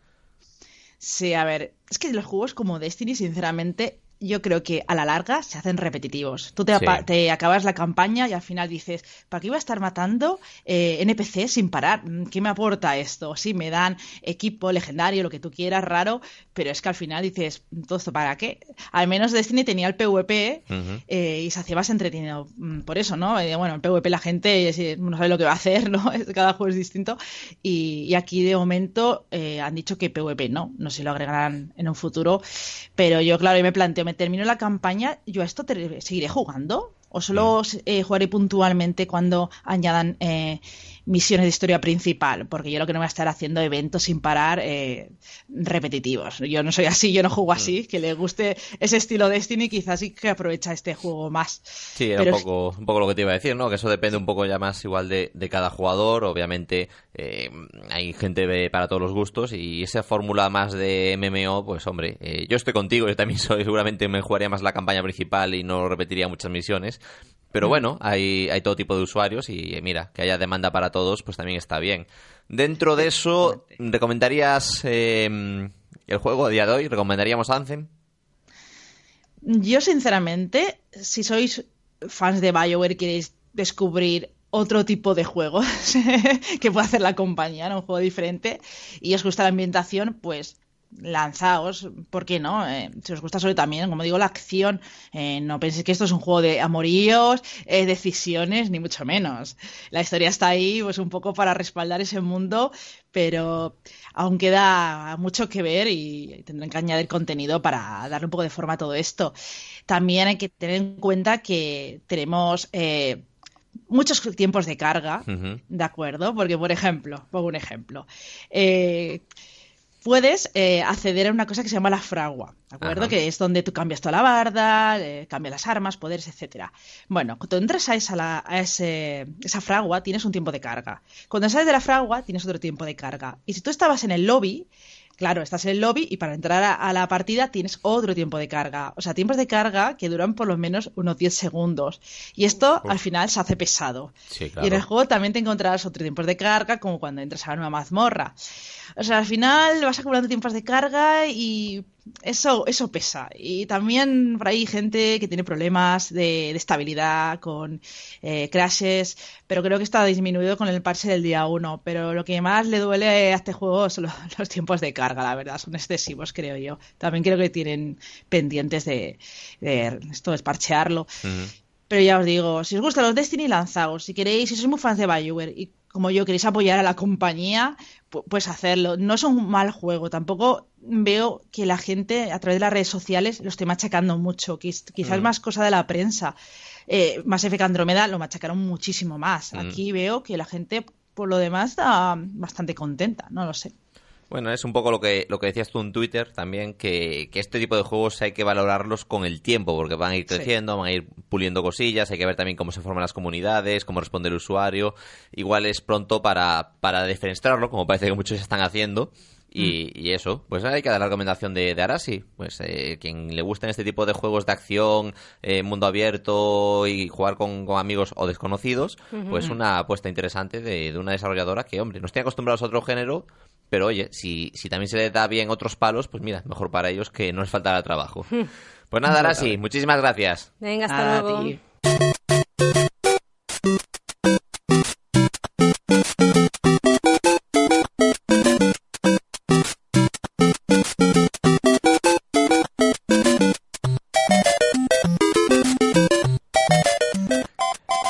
Speaker 8: Sí, a ver, es que los juegos como Destiny, sinceramente, yo creo que a la larga se hacen repetitivos. Tú te,
Speaker 4: Sí.
Speaker 8: apa- te acabas la campaña y al final dices, ¿para qué iba a estar matando eh, NPC sin parar? Mm, ¿Qué me aporta esto? Sí, me dan equipo legendario, lo que tú quieras, raro, pero es que al final dices, ¿todo esto para qué? Al menos Destiny tenía el PvP eh, y se hacía más entretenido mm, por eso, ¿no? Eh, bueno, en PvP la gente no sabe lo que va a hacer, ¿no? Cada juego es distinto. Y, y aquí de momento eh, han dicho que PvP no, no sé si lo agregarán en un futuro. Pero yo, claro, yo me planteo, me termino la campaña, ¿yo a esto te- seguiré jugando? ¿O solo eh, jugaré puntualmente cuando añadan eh, misiones de historia principal? Porque yo lo que no voy a estar haciendo eventos sin parar eh, repetitivos. Yo no soy así, yo no juego así. Que le guste ese estilo Destiny, quizás sí que aprovecha este juego más.
Speaker 4: Sí, era
Speaker 8: Pero
Speaker 4: un poco, un poco lo que te iba a decir, ¿no? Que eso depende un poco ya más igual de, de cada jugador. Obviamente eh, hay gente de- para todos los gustos y esa fórmula más de MMO, pues hombre, eh, yo estoy contigo, yo también soy, seguramente me jugaría más la campaña principal y no repetiría muchas misiones. Pero bueno, hay, hay todo tipo de usuarios y eh, mira, que haya demanda para todos, pues también está bien. Dentro de eso, ¿recomendarías eh, el juego a día de hoy? ¿Recomendaríamos Anthem?
Speaker 8: Yo, sinceramente, si sois fans de BioWare y queréis descubrir otro tipo de juegos que puede hacer la compañía, ¿no? un juego diferente, y os gusta la ambientación, pues lanzaos, ¿por qué no? Eh, si os gusta sobre también, como digo, la acción, eh, no penséis que esto es un juego de amoríos, eh, decisiones, ni mucho menos. La historia está ahí, pues un poco para respaldar ese mundo, pero aún queda mucho que ver y tendrán que añadir contenido para darle un poco de forma a todo esto. También hay que tener en cuenta que tenemos muchos tiempos de carga, ¿de acuerdo? Porque, por ejemplo, pongo un ejemplo. Eh, puedes eh, acceder a una cosa que se llama la fragua, ¿de acuerdo? Que es donde tú cambias toda la barda, eh, cambias las armas, poderes, etcétera. Bueno, cuando entras a, esa, a ese, esa fragua tienes un tiempo de carga. Cuando sales de la fragua tienes otro tiempo de carga. Y si tú estabas en el lobby, claro, estás en el lobby y para entrar a, la partida tienes otro tiempo de carga. O sea, tiempos de carga que duran por lo menos unos 10 segundos. Y esto al final se hace pesado. Y en el juego también te encontrarás otro tiempo de carga, como cuando entras a la nueva mazmorra. O sea, al final vas acumulando tiempos de carga y eso, eso pesa. Y también por ahí hay gente que tiene problemas de, estabilidad con eh, crashes, pero creo que está disminuido con el parche del día 1. Pero lo que más le duele a este juego son los, tiempos de carga, la verdad, son excesivos, creo yo. También creo que tienen pendientes de, esto, es parchearlo. Pero ya os digo, si os gustan los Destiny, lanzaos. Si queréis, si sois muy fans de Bioware y como yo queréis apoyar a la compañía, pues hacerlo. No es un mal juego. Tampoco veo que la gente a través de las redes sociales lo esté machacando mucho. Quizás mm. más cosa de la prensa. Eh, más F Andrómeda lo machacaron muchísimo más. Mm. Aquí veo que la gente, por lo demás, está bastante contenta. No lo sé.
Speaker 4: Bueno, es un poco lo que, lo que decías tú en Twitter también, que, este tipo de juegos hay que valorarlos con el tiempo, porque van a ir creciendo, van a ir puliendo cosillas, hay que ver también cómo se forman las comunidades, cómo responde el usuario. Igual es pronto para, para defenestrarlo, como parece que muchos están haciendo. Y, mm. y, eso, pues hay que dar la recomendación de, de Arasi. Pues eh, quien le gusten este tipo de juegos de acción, eh, mundo abierto y jugar con, amigos o desconocidos, pues una apuesta interesante de, de, una desarrolladora que, hombre, no estoy acostumbrados a otro género, pero oye, si, si también se le da bien otros palos, pues mira, mejor para ellos que no les faltará trabajo. Pues nada, ahora sí, muchísimas gracias.
Speaker 5: Venga, hasta luego.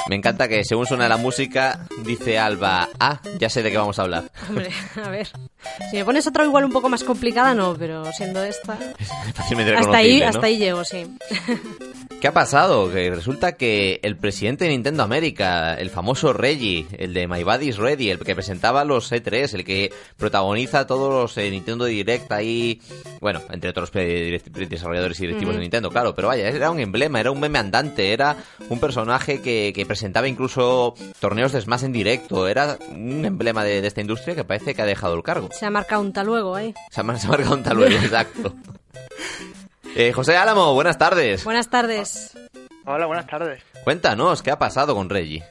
Speaker 4: Me encanta que según suena la música, dice Alba, ah, ya sé de qué vamos a hablar.
Speaker 5: Hombre, a ver. Si me pones otra igual un poco más complicada, no, pero siendo esta... hasta ahí, hasta ahí llego, sí.
Speaker 4: ¿Qué ha pasado? Que resulta que el presidente de Nintendo América, el famoso Reggie, el de My Body's Ready, el que presentaba los E3, el que protagoniza todos los eh, Nintendo Direct ahí, bueno, entre otros desarrolladores y directivos de Nintendo, claro, pero vaya, era un emblema, era un meme andante, era un personaje que, presentaba incluso torneos de Smash en directo, era un emblema de, esta industria que parece que ha dejado el cargo.
Speaker 5: Se ha marcado un taluego, ¿eh?
Speaker 4: Se ha, se ha marcado un taluego, exacto. Eh, José Álamo, buenas tardes.
Speaker 5: Buenas tardes.
Speaker 9: Hola, buenas tardes.
Speaker 4: Cuéntanos, ¿qué ha pasado con Reggie?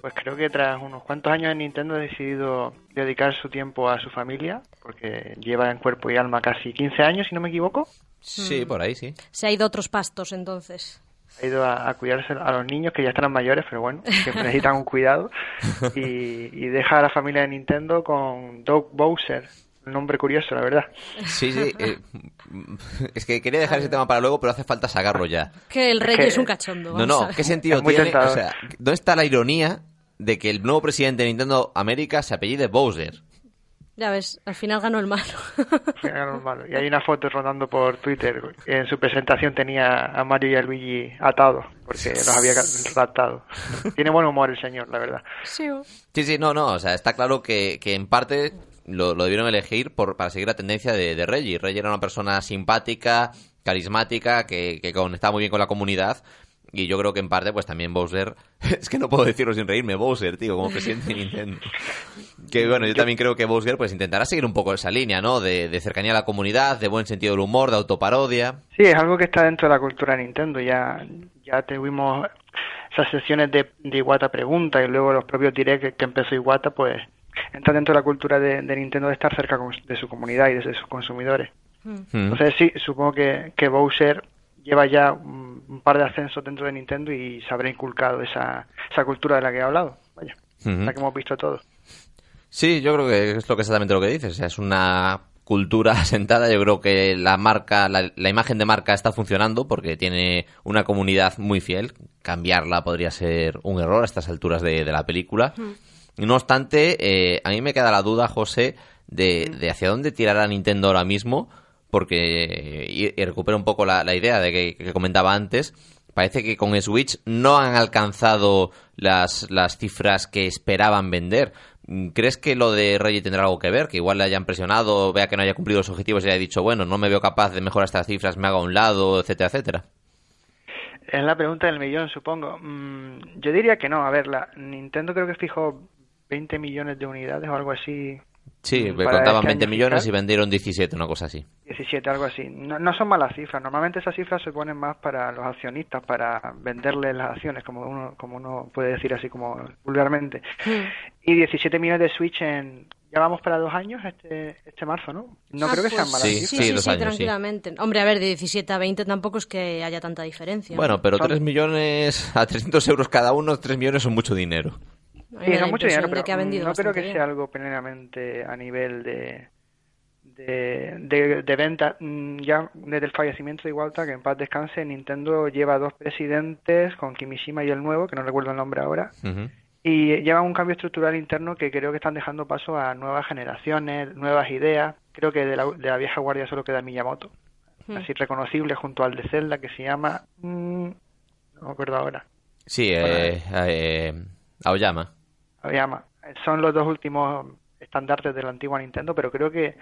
Speaker 9: Pues creo que tras unos cuantos años en Nintendo ha decidido dedicar su tiempo a su familia, porque lleva en cuerpo y alma casi 15 años, si no me equivoco.
Speaker 4: Sí, por ahí sí.
Speaker 5: Se ha ido a otros pastos entonces.
Speaker 9: Ha ido a, cuidarse a los niños que ya están mayores, pero bueno, que necesitan un cuidado. Y, y deja a la familia de Nintendo con Doug Bowser, un nombre curioso, la verdad.
Speaker 4: Sí, sí. Eh, es que quería dejar ese tema para luego, pero hace falta sacarlo ya.
Speaker 5: Que el rey es, un cachondo.
Speaker 4: No, no, ¿qué sentido tiene? O sea, ¿dónde está la ironía de que el nuevo presidente de Nintendo América se apellide Bowser?
Speaker 5: Ya ves, al final ganó el malo.
Speaker 9: ganó el malo. Y hay una foto rodando por Twitter. En su presentación tenía a Mario y a Luigi atados, porque los había raptado. Tiene buen humor el señor, la verdad.
Speaker 5: Sí,
Speaker 4: sí, sí no, no. O sea, está claro que, que en parte lo, debieron elegir por, para seguir la tendencia de, de Reggie. Reggie era una persona simpática, carismática, que, que conectaba muy bien con la comunidad. Y yo creo que en parte, pues también Bowser. es que no puedo decirlo sin reírme, Bowser, tío, como presidente de Nintendo. que bueno, yo también creo que Bowser, pues intentará seguir un poco esa línea, ¿no? De, de, cercanía a la comunidad, de buen sentido del humor, de autoparodia.
Speaker 9: Sí, es algo que está dentro de la cultura de Nintendo. Ya, ya tuvimos esas sesiones de, de Iwata Pregunta y luego los propios direct que empezó Iwata, pues entra dentro de la cultura de, Nintendo de estar cerca de su comunidad y de sus consumidores. Mm. Entonces sí, supongo que, que Bowser lleva ya un, par de ascensos dentro de Nintendo y se habrá inculcado esa, esa cultura de la que he hablado.
Speaker 4: Ujú.
Speaker 9: la que hemos visto todos.
Speaker 4: Sí, yo creo que es lo que exactamente lo que dices. O sea, es una cultura asentada. Yo creo que la marca, la, la imagen de marca está funcionando porque tiene una comunidad muy fiel. Cambiarla podría ser un error a estas alturas de, de la película. No obstante, eh, a mí me queda la duda, José, de, de hacia dónde tirará Nintendo ahora mismo, porque, y, y recupero un poco la, idea de que, comentaba antes, parece que con Switch no han alcanzado las, cifras que esperaban vender. ¿Crees que lo de Reggie tendrá algo que ver? Que igual le hayan presionado, vea que no haya cumplido los objetivos y haya dicho, bueno, no me veo capaz de mejorar estas cifras, me haga a un lado, etcétera, etcétera.
Speaker 9: Es la pregunta del millón, supongo. Mm, yo diría que no. A ver, la Nintendo creo que fijó 20 millones de unidades o algo así.
Speaker 4: Sí,
Speaker 9: mm,
Speaker 4: contaban
Speaker 9: este
Speaker 4: 20
Speaker 9: año
Speaker 4: millones y vendieron 17, una cosa así.
Speaker 9: 17, algo así. No, no son malas cifras. Normalmente esas cifras se ponen más para los accionistas, para venderles las acciones, como uno, como uno puede decir así como vulgarmente. Y 17 millones de Switch en... Ya vamos para dos años este, este marzo, ¿no? No
Speaker 5: Ah,
Speaker 9: creo que sean
Speaker 5: pues
Speaker 9: malas
Speaker 4: Sí,
Speaker 9: cifras.
Speaker 5: Sí, sí,
Speaker 4: dos
Speaker 5: sí,
Speaker 4: años, sí.
Speaker 5: tranquilamente. Hombre, a ver, de 17 a 20 tampoco es que haya tanta diferencia.
Speaker 4: Bueno, pero
Speaker 9: Son-
Speaker 4: 3 millones a 300 euros cada uno, 3 millones son mucho dinero.
Speaker 9: Sí, mucho dinero,
Speaker 5: de
Speaker 9: pero
Speaker 5: que ha vendido
Speaker 9: no creo que
Speaker 5: bien.
Speaker 9: sea algo plenamente a nivel de de, de, de venta. Mm, Ya desde el fallecimiento de Iwata, que en paz descanse, Nintendo lleva dos presidentes, con Kimishima y el nuevo, que no recuerdo el nombre ahora, y llevan un cambio estructural interno que creo que están dejando paso a nuevas generaciones, nuevas ideas. Creo que de la, de la vieja guardia solo queda Miyamoto, así reconocible junto al de Zelda, que se llama... mm, no me acuerdo ahora.
Speaker 4: Sí, eh, eh, Aoyama.
Speaker 9: Son los dos últimos estandartes de la antigua Nintendo, pero creo que,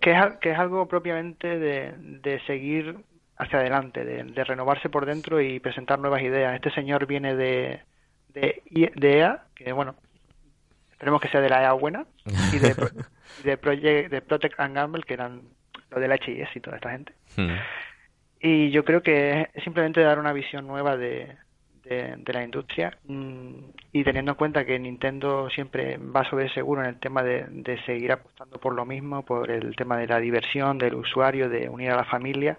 Speaker 9: que, es, que es algo propiamente de, de seguir hacia adelante, de, de renovarse por dentro y presentar nuevas ideas. Este señor viene de, de, de EA, que bueno, esperemos que sea de la EA buena, y de, de, Project, de Protect and Gamble, que eran lo del HIS y toda esta gente.
Speaker 4: Mm.
Speaker 9: Y yo creo que es simplemente dar una visión nueva de, de, de la industria mm, y teniendo en cuenta que Nintendo siempre va sobre seguro en el tema de, de seguir apostando por lo mismo, por el tema de la diversión del usuario, de unir a la familia.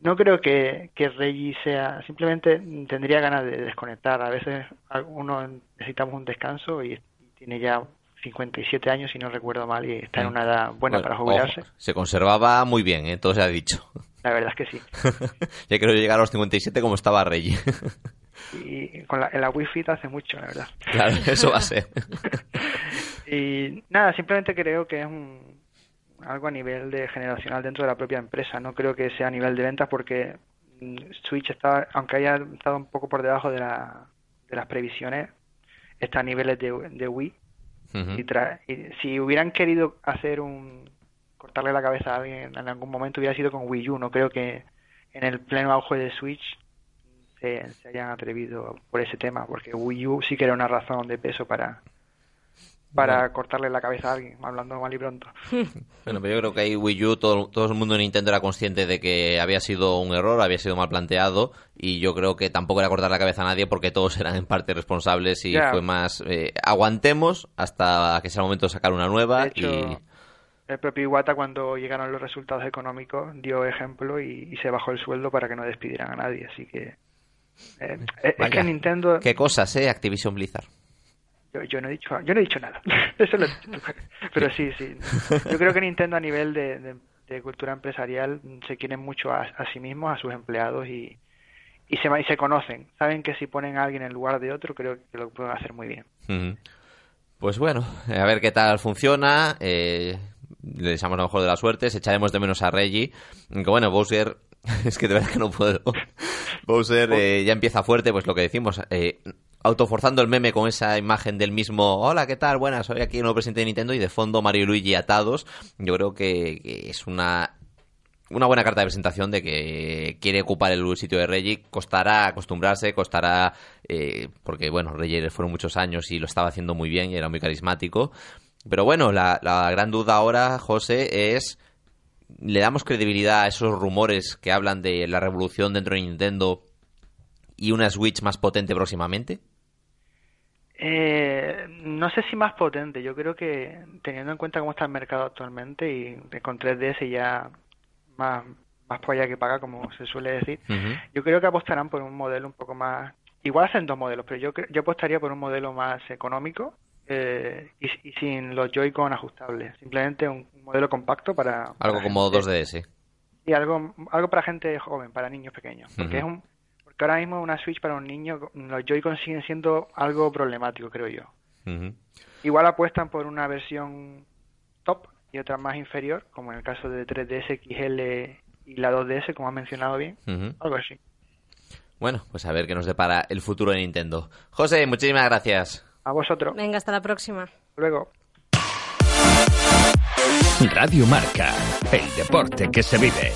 Speaker 9: No creo que, que Reggie sea, simplemente tendría ganas de desconectar. A veces uno necesitamos un descanso y, y tiene ya 57 años, si no recuerdo mal, y está en una edad buena
Speaker 4: Bueno,
Speaker 9: para jubilarse.
Speaker 4: ojo, se conservaba muy bien, ¿eh? todo se ha dicho.
Speaker 9: La verdad es que sí.
Speaker 4: ya quiero llegar a los 57 como estaba Reggie.
Speaker 9: y con la, en la Wi-Fi te hace mucho, la verdad.
Speaker 4: claro, eso va a ser.
Speaker 9: y nada, simplemente creo que es un, algo a nivel de generacional dentro de la propia empresa. No creo que sea a nivel de ventas porque mm, Switch está, aunque haya estado un poco por debajo de, la, de las previsiones, está a niveles de, de Wii.
Speaker 4: Ujú.
Speaker 9: y, tra- y si hubieran querido hacer un cortarle la cabeza a alguien en algún momento hubiera sido con Wii U. No creo que en el pleno auge de Switch se, se hayan atrevido por ese tema, porque Wii U sí que era una razón de peso para para cortarle la cabeza a alguien, hablando mal y pronto.
Speaker 4: Bueno, pero yo creo que ahí Wii U, todo, todo el mundo de Nintendo era consciente de que había sido un error, había sido mal planteado, y yo creo que tampoco era cortar la cabeza a nadie porque todos eran en parte responsables y fue más, eh, aguantemos hasta que sea el momento de sacar una nueva
Speaker 9: De hecho,
Speaker 4: y...
Speaker 9: el propio Iwata cuando llegaron los resultados económicos dio ejemplo y, y se bajó el sueldo para que no despidieran a nadie, así que eh, es
Speaker 4: Vaya,
Speaker 9: que Nintendo
Speaker 4: Qué cosas, ¿eh? Activision Blizzard.
Speaker 9: Yo, yo no he dicho, yo no he dicho nada. Eso lo has dicho tú. Pero sí, sí. Yo creo que Nintendo a nivel de, de- de cultura empresarial se quieren mucho a, a sí mismos, a sus empleados y, y se y se conocen. Saben que si ponen a alguien en lugar de otro, creo que lo pueden hacer muy bien.
Speaker 4: Pues bueno, a ver qué tal funciona. eh, le deseamos lo mejor de las suertes. Echaremos de menos a Reggie. Que bueno, Bowser, es que de verdad que no puedo. Bowser eh, ya empieza fuerte, pues lo que decimos. Eh, autoforzando el meme con esa imagen del mismo hola qué tal buenas soy aquí el nuevo presidente de Nintendo y de fondo Mario y Luigi atados yo creo que, que es una una buena carta de presentación de que quiere ocupar el sitio de Reggie. Costará acostumbrarse, costará. eh, porque, bueno, Reggie fueron muchos años y lo estaba haciendo muy bien y era muy carismático. Pero bueno, la, la gran duda ahora, José, es. ¿Le damos credibilidad a esos rumores que hablan de la revolución dentro de Nintendo y una Switch más potente próximamente?
Speaker 9: Eh, no sé si más potente. Yo creo que teniendo en cuenta cómo está el mercado actualmente y con 3DS ya más, más polla que paga, como se suele decir, yo creo que apostarán por un modelo un poco más igual hacen dos modelos, pero yo, yo apostaría por un modelo más económico eh, y, y sin los Joy-Con ajustables. Simplemente un, un modelo compacto para...
Speaker 4: Algo como
Speaker 9: gente-
Speaker 4: 2DS.
Speaker 9: Y algo, algo para gente joven, para niños pequeños. Porque es un porque ahora mismo una Switch para un niño, los Joy-Con siguen siendo algo problemático, creo yo. Igual apuestan por una versión top y otra más inferior, como en el caso de 3DS XL y la 2DS, como has mencionado bien. Algo así.
Speaker 4: Bueno, pues a ver qué nos depara el futuro de Nintendo. José, muchísimas gracias.
Speaker 9: A vosotros.
Speaker 5: Venga, hasta la próxima.
Speaker 9: Luego.
Speaker 1: Radio Marca, el deporte que se vive.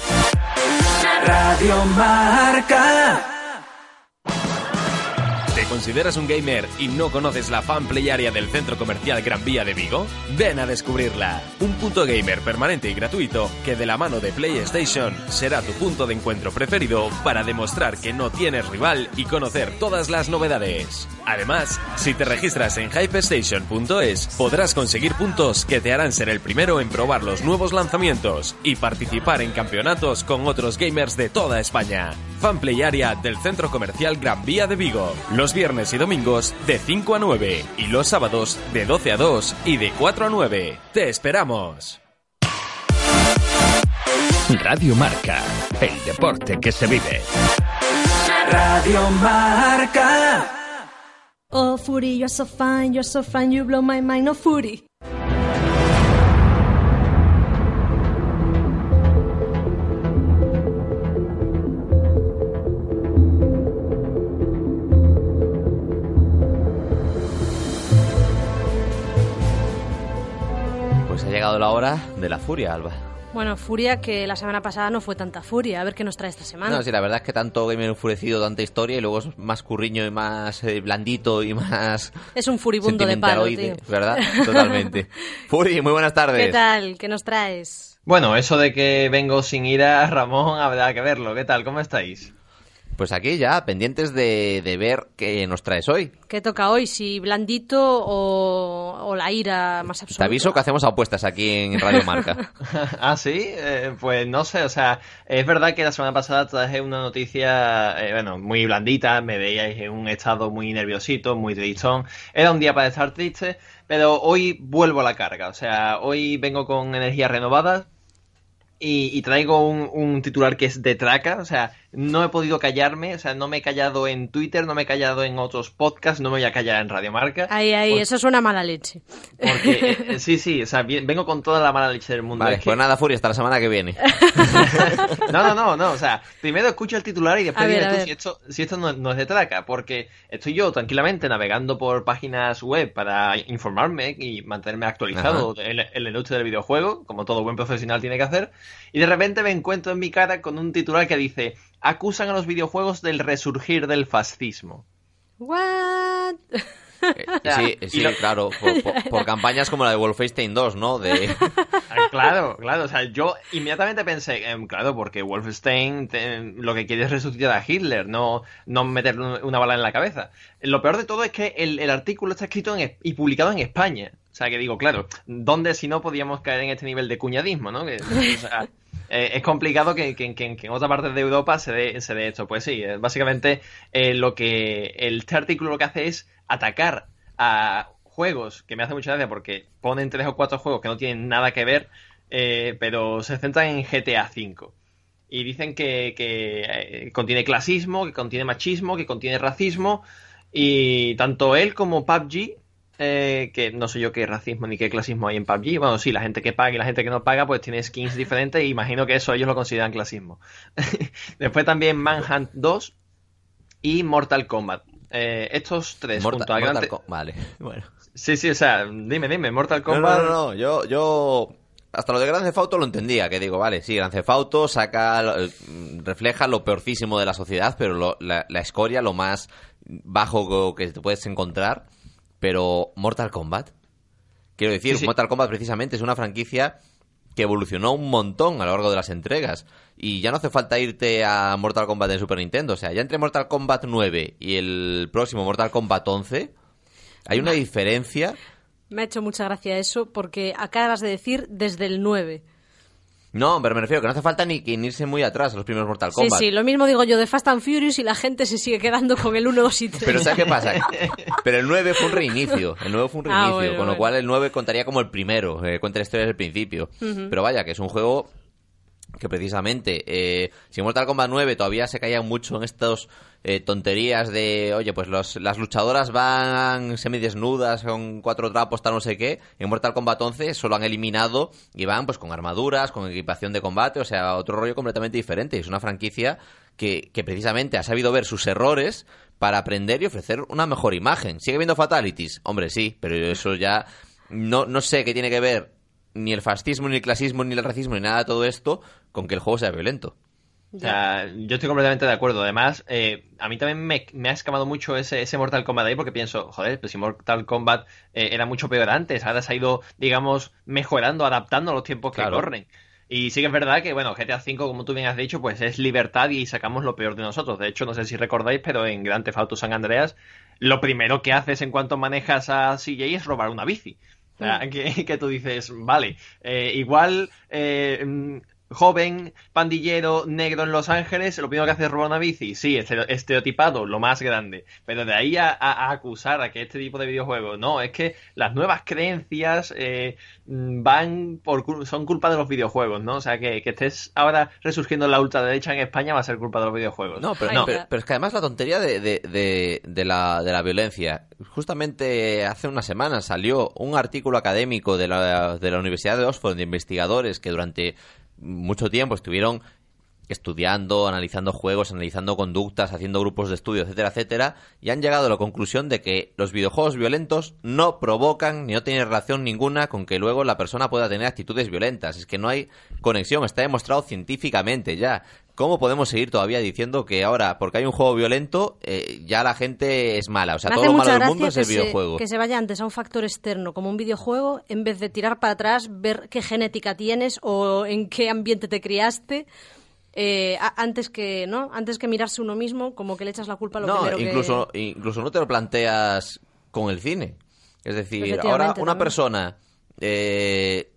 Speaker 2: Radio Marca.
Speaker 7: ¿Te consideras un gamer y no conoces la fan play area del centro comercial Gran Vía de Vigo? Ven a descubrirla. Un punto gamer permanente y gratuito que de la mano de PlayStation será tu punto de encuentro preferido para demostrar que no tienes rival y conocer todas las novedades. Además, si te registras en hypestation.es podrás conseguir puntos que te harán ser el primero en probar los nuevos lanzamientos y participar en campeonatos con otros gamers de toda España. Fanplay Area del Centro Comercial Gran Vía de Vigo. Los viernes y domingos de 5 a 9 y los sábados de 12 a 2 y de 4 a 9. ¡Te esperamos!
Speaker 1: Radio Marca, el deporte que se vive.
Speaker 2: Radio Marca.
Speaker 5: Oh, Fury, you're so fine, you're so fine, you blow my mind, oh, Fury.
Speaker 4: Pues ha llegado la hora de la furia, Alba.
Speaker 5: Bueno, furia que la semana pasada no fue tanta furia. A ver qué nos trae esta semana.
Speaker 4: No, sí, la verdad es que tanto gamer enfurecido, tanta historia y luego es más curriño y más eh, blandito y más
Speaker 5: Es un furibundo de palo, tío.
Speaker 4: ¿verdad? Totalmente. Furi, muy buenas tardes.
Speaker 5: ¿Qué tal? ¿Qué nos traes?
Speaker 10: Bueno, eso de que vengo sin ira, Ramón, habrá que verlo. ¿Qué tal? ¿Cómo estáis?
Speaker 4: Pues aquí ya, pendientes de, de ver qué nos traes hoy.
Speaker 5: ¿Qué toca hoy? ¿Si blandito o, o la ira más absoluta?
Speaker 4: Te aviso que hacemos apuestas aquí en Radio Marca.
Speaker 10: ah, sí, Eh, pues no sé, o sea, es verdad que la semana pasada traje una noticia, eh, bueno, muy blandita, me veíais en un estado muy nerviosito, muy tristón, era un día para estar triste, pero hoy vuelvo a la carga, o sea, hoy vengo con energías renovadas y, y traigo un, un titular que es de traca, o sea, no he podido callarme, o sea, no me he callado en Twitter, no me he callado en otros podcasts, no me voy a callar en Radio Marca.
Speaker 5: Ahí, ahí, eso suena mala leche.
Speaker 10: Porque, eh, sí, sí, o sea, vengo con toda la mala leche del mundo.
Speaker 4: Vale,
Speaker 10: Es que-
Speaker 4: pues nada, Furia, hasta la semana que viene.
Speaker 10: no, no, no, no, o sea, primero escucho el titular y después dime tú si esto, si esto no, no es de traca, porque estoy yo tranquilamente navegando por páginas web para informarme y mantenerme actualizado en, en la industria del videojuego, como todo buen profesional tiene que hacer, y de repente me encuentro en mi cara con un titular que dice, acusan a los videojuegos del resurgir del fascismo.
Speaker 5: What?
Speaker 4: Eh, sí,
Speaker 10: Y
Speaker 4: sí,
Speaker 10: lo-
Speaker 4: claro, por, por- por campañas como la de Wolfenstein 2, ¿no? De...
Speaker 10: Claro, claro, o sea, yo inmediatamente pensé, em, claro, porque Wolfenstein te- lo que quiere es resucitar a Hitler, no, no meterle una bala en la cabeza. Lo peor de todo es que el, el artículo está escrito en y publicado en España. O sea, que digo, claro, ¿dónde si no podíamos caer en este nivel de cuñadismo, no? Que, o sea, eh, es complicado que, que- en otra parte de Europa se dé, se esto. Pues sí, básicamente eh, lo que este artículo lo que hace es atacar a juegos, que me hace mucha gracia porque ponen tres o cuatro juegos que no tienen nada que ver, eh, pero se centran en GTA V. Y dicen que, contiene clasismo, que contiene machismo, que contiene racismo, y tanto él como PUBG, eh, que no sé yo qué racismo ni qué clasismo hay en PUBG, bueno, sí, la gente que paga y la gente que no paga, pues tiene skins diferentes, y imagino que eso ellos lo consideran clasismo. Después también Manhunt 2 y Mortal Kombat. Eh, estos tres
Speaker 4: Mortal-
Speaker 10: junto a
Speaker 4: Mortal Vale, bueno.
Speaker 10: Sí, sí, o sea, dime, dime, Mortal Kombat.
Speaker 4: no, no, no, yo, yo hasta lo de Grand Theft Auto lo entendía, que digo, vale, sí, Grand Theft Auto saca, eh, refleja lo peorcísimo de la sociedad, pero lo- la, la escoria, lo más bajo que te puedes encontrar, pero Mortal Kombat, quiero decir,
Speaker 10: Sí, sí.
Speaker 4: Mortal Kombat precisamente es una franquicia que evolucionó un montón a lo largo de las entregas. Y ya no hace falta irte a Mortal Kombat de Super Nintendo. O sea, ya entre Mortal Kombat 9 y el próximo Mortal Kombat 11, hay una diferencia
Speaker 5: Me ha hecho mucha gracia eso porque acabas de decir desde el 9.
Speaker 4: No, pero me refiero que no hace falta ni que ni irse muy atrás a los primeros Mortal
Speaker 5: Sí,
Speaker 4: Kombat.
Speaker 5: sí, lo mismo digo yo de Fast and Furious y la gente se sigue quedando con el 1, 2 y 3.
Speaker 4: Pero ¿sabes qué pasa? Pero el 9 fue un reinicio. El 9 fue un
Speaker 5: Ah,
Speaker 4: reinicio.
Speaker 5: bueno,
Speaker 4: con lo
Speaker 5: bueno.
Speaker 4: cual el 9 contaría como el primero. eh, cuenta la historia desde el principio. Pero vaya, que es un juego que precisamente, eh, si Mortal Kombat 9 todavía se caían mucho en estas eh, tonterías de, oye, pues los, las luchadoras van semidesnudas, con cuatro trapos, tal no sé qué, en Mortal Kombat 11 solo han eliminado y van pues con armaduras, con equipación de combate, o sea, otro rollo completamente diferente. Es una franquicia que, que precisamente ha sabido ver sus errores para aprender y ofrecer una mejor imagen. ¿Sigue habiendo fatalities? Hombre, sí, pero eso ya no, no sé qué tiene que ver ni el fascismo, ni el clasismo, ni el racismo, ni nada de todo esto con que el juego sea violento.
Speaker 10: O sea, yo estoy completamente de acuerdo. Además, eh, a mí también me, me ha escamado mucho ese, ese Mortal Kombat ahí porque pienso, joder, pues si Mortal Kombat eh, era mucho peor antes, ahora se ha ido, digamos, mejorando, adaptando a los tiempos que
Speaker 4: Claro.
Speaker 10: corren. Y sí que es verdad que, bueno, GTA V, como tú bien has dicho, pues es libertad y sacamos lo peor de nosotros. De hecho, no sé si recordáis, pero en Grand Theft Auto San Andreas, lo primero que haces en cuanto manejas a CJ es robar una bici. Que, que tú dices, vale, eh, igual eh, joven, pandillero, negro en Los Ángeles, lo primero que hace es robar una bici. Sí, estere- estereotipado, lo más grande. Pero de ahí a, a- a acusar a que este tipo de videojuegos, no, es que las nuevas creencias eh, van por cul- son culpa de los videojuegos, ¿no? O sea, que, que estés ahora resurgiendo la ultraderecha en España va a ser culpa de los videojuegos.
Speaker 4: No, pero,
Speaker 10: no.
Speaker 4: pero, pero es que además la tontería de, de, de- de la, de la violencia. Justamente hace unas semanas salió un artículo académico de la, de la Universidad de Oxford de investigadores que durante mucho tiempo estuvieron estudiando, analizando juegos, analizando conductas, haciendo grupos de estudio, etcétera, etcétera, y han llegado a la conclusión de que los videojuegos violentos no provocan ni no tienen relación ninguna con que luego la persona pueda tener actitudes violentas. Es que no hay conexión, está demostrado científicamente ya. ¿Cómo podemos seguir todavía diciendo que ahora, porque hay un juego violento, eh, ya la gente es mala? O sea, todo lo malo del mundo es el
Speaker 5: se,
Speaker 4: videojuego.
Speaker 5: que se vaya antes a un factor externo como un videojuego en vez de tirar para atrás, ver qué genética tienes o en qué ambiente te criaste. eh, antes que no antes que mirarse uno mismo como que le echas la culpa a lo
Speaker 4: No,
Speaker 5: primero que-
Speaker 4: incluso, incluso no te lo planteas con el cine. Es decir, ahora una
Speaker 5: también.
Speaker 4: persona eh,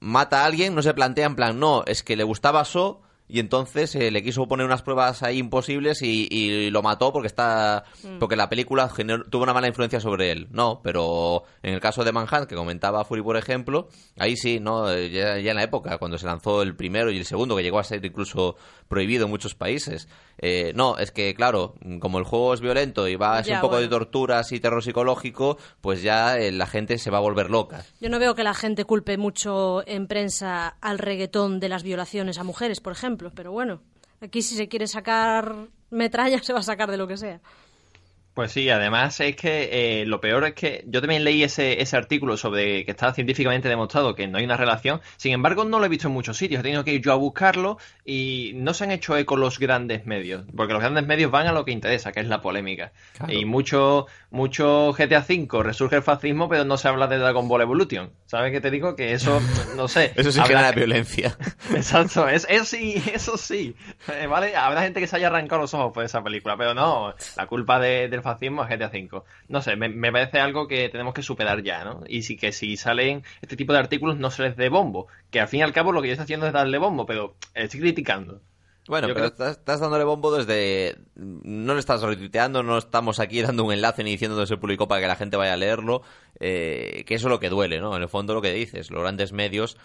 Speaker 4: mata a alguien, no se plantea en plan, no, es que le gustaba So y entonces eh, le quiso poner unas pruebas ahí imposibles y, y lo mató porque está
Speaker 5: Mm.
Speaker 4: porque la película generó- tuvo una mala influencia sobre él. No, pero en el caso de Manhunt, que comentaba Fury, por ejemplo, ahí sí, no Eh, ya, ya en la época, cuando se lanzó el primero y el segundo, que llegó a ser incluso prohibido en muchos países. Eh, no, es que claro, como el juego es violento y va ser
Speaker 5: Ya,
Speaker 4: un poco de
Speaker 5: bueno.
Speaker 4: torturas y terror psicológico, pues ya eh, la gente se va a volver loca.
Speaker 5: yo no veo que la gente culpe mucho en prensa al reggaetón de las violaciones a mujeres por ejemplo pero bueno aquí si se quiere sacar metralla se va a sacar de lo que sea
Speaker 10: Pues sí, además es que eh, lo peor es que yo también leí ese, ese artículo sobre que está científicamente demostrado que no hay una relación, sin embargo no lo he visto en muchos sitios, he tenido que ir yo a buscarlo y no se han hecho eco los grandes medios, porque los grandes medios van a lo que interesa, que es la polémica.
Speaker 4: Claro.
Speaker 10: Y mucho, mucho GTA V resurge el fascismo, pero no se habla de Dragon Ball Evolution. ¿Sabes qué te digo? Que eso, no sé.
Speaker 4: Eso sí
Speaker 10: habrá-
Speaker 4: genera violencia.
Speaker 10: Exacto, es, es sí, eso sí. Eh, ¿Vale? Habrá gente que se haya arrancado los ojos por esa película, pero no, la culpa de- del fascismo es GTA V. No sé, me, me parece algo que tenemos que superar ya, ¿no? Y sí que si salen este tipo de artículos no se les dé bombo, que al fin y al cabo lo que yo estoy haciendo es darle bombo, pero estoy criticando.
Speaker 4: Bueno,
Speaker 10: Yo
Speaker 4: pero
Speaker 10: creo-
Speaker 4: estás, estás dándole bombo desde... No le estás retuiteando, no estamos aquí dando un enlace ni diciendo dónde se publicó para que la gente vaya a leerlo, eh, que eso es lo que duele, ¿no? En el fondo lo que dices, los grandes medios,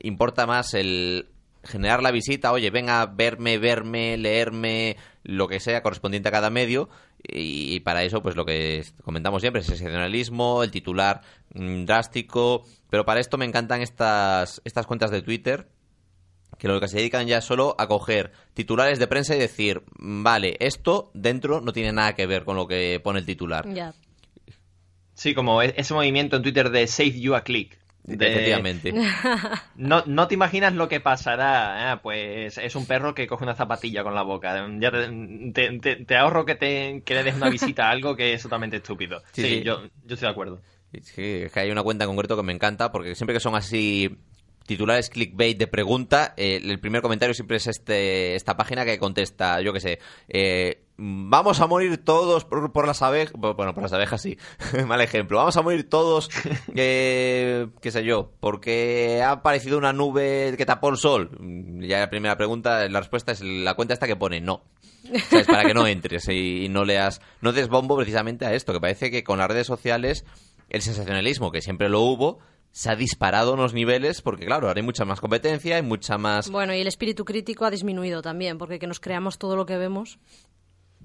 Speaker 4: importa más el generar la visita, oye, venga a verme, verme, leerme, lo que sea correspondiente a cada medio, y, y para eso, pues lo que comentamos siempre, es el excepcionalismo, el titular mm, drástico, pero para esto me encantan estas, estas cuentas de Twitter, que lo que se dedican ya es solo a coger titulares de prensa y decir, "Mm, vale, esto dentro no tiene nada que ver con lo que pone el titular.
Speaker 5: ya
Speaker 10: Sí, como e- ese movimiento en Twitter de Save You a Click. De-
Speaker 4: Efectivamente.
Speaker 10: No, no te imaginas lo que pasará. Ah, pues es un perro que coge una zapatilla con la boca. Ya te, te- te- te ahorro que, te, que le des una visita a algo que es totalmente estúpido.
Speaker 4: Sí,
Speaker 10: Sí,
Speaker 4: sí.
Speaker 10: Yo, yo estoy de acuerdo.
Speaker 4: Sí, es que hay una cuenta en concreto que me encanta porque siempre que son así titulares clickbait de pregunta, eh, el primer comentario siempre es este esta página que contesta, yo qué sé, eh, vamos a morir todos por, por las abejas, bueno, por las abejas sí, mal ejemplo, vamos a morir todos, eh, qué sé yo, porque ha aparecido una nube que tapó el sol. Ya la primera pregunta, la respuesta es la cuenta esta que pone no. ¿Sabes? Para que no entres y, y no leas, no des bombo precisamente a esto, que parece que con las redes sociales el sensacionalismo, que siempre lo hubo, se ha disparado unos niveles porque, claro, ahora hay mucha más competencia, hay mucha más...
Speaker 5: Bueno, y el espíritu crítico ha disminuido también, porque que nos creamos todo lo que vemos.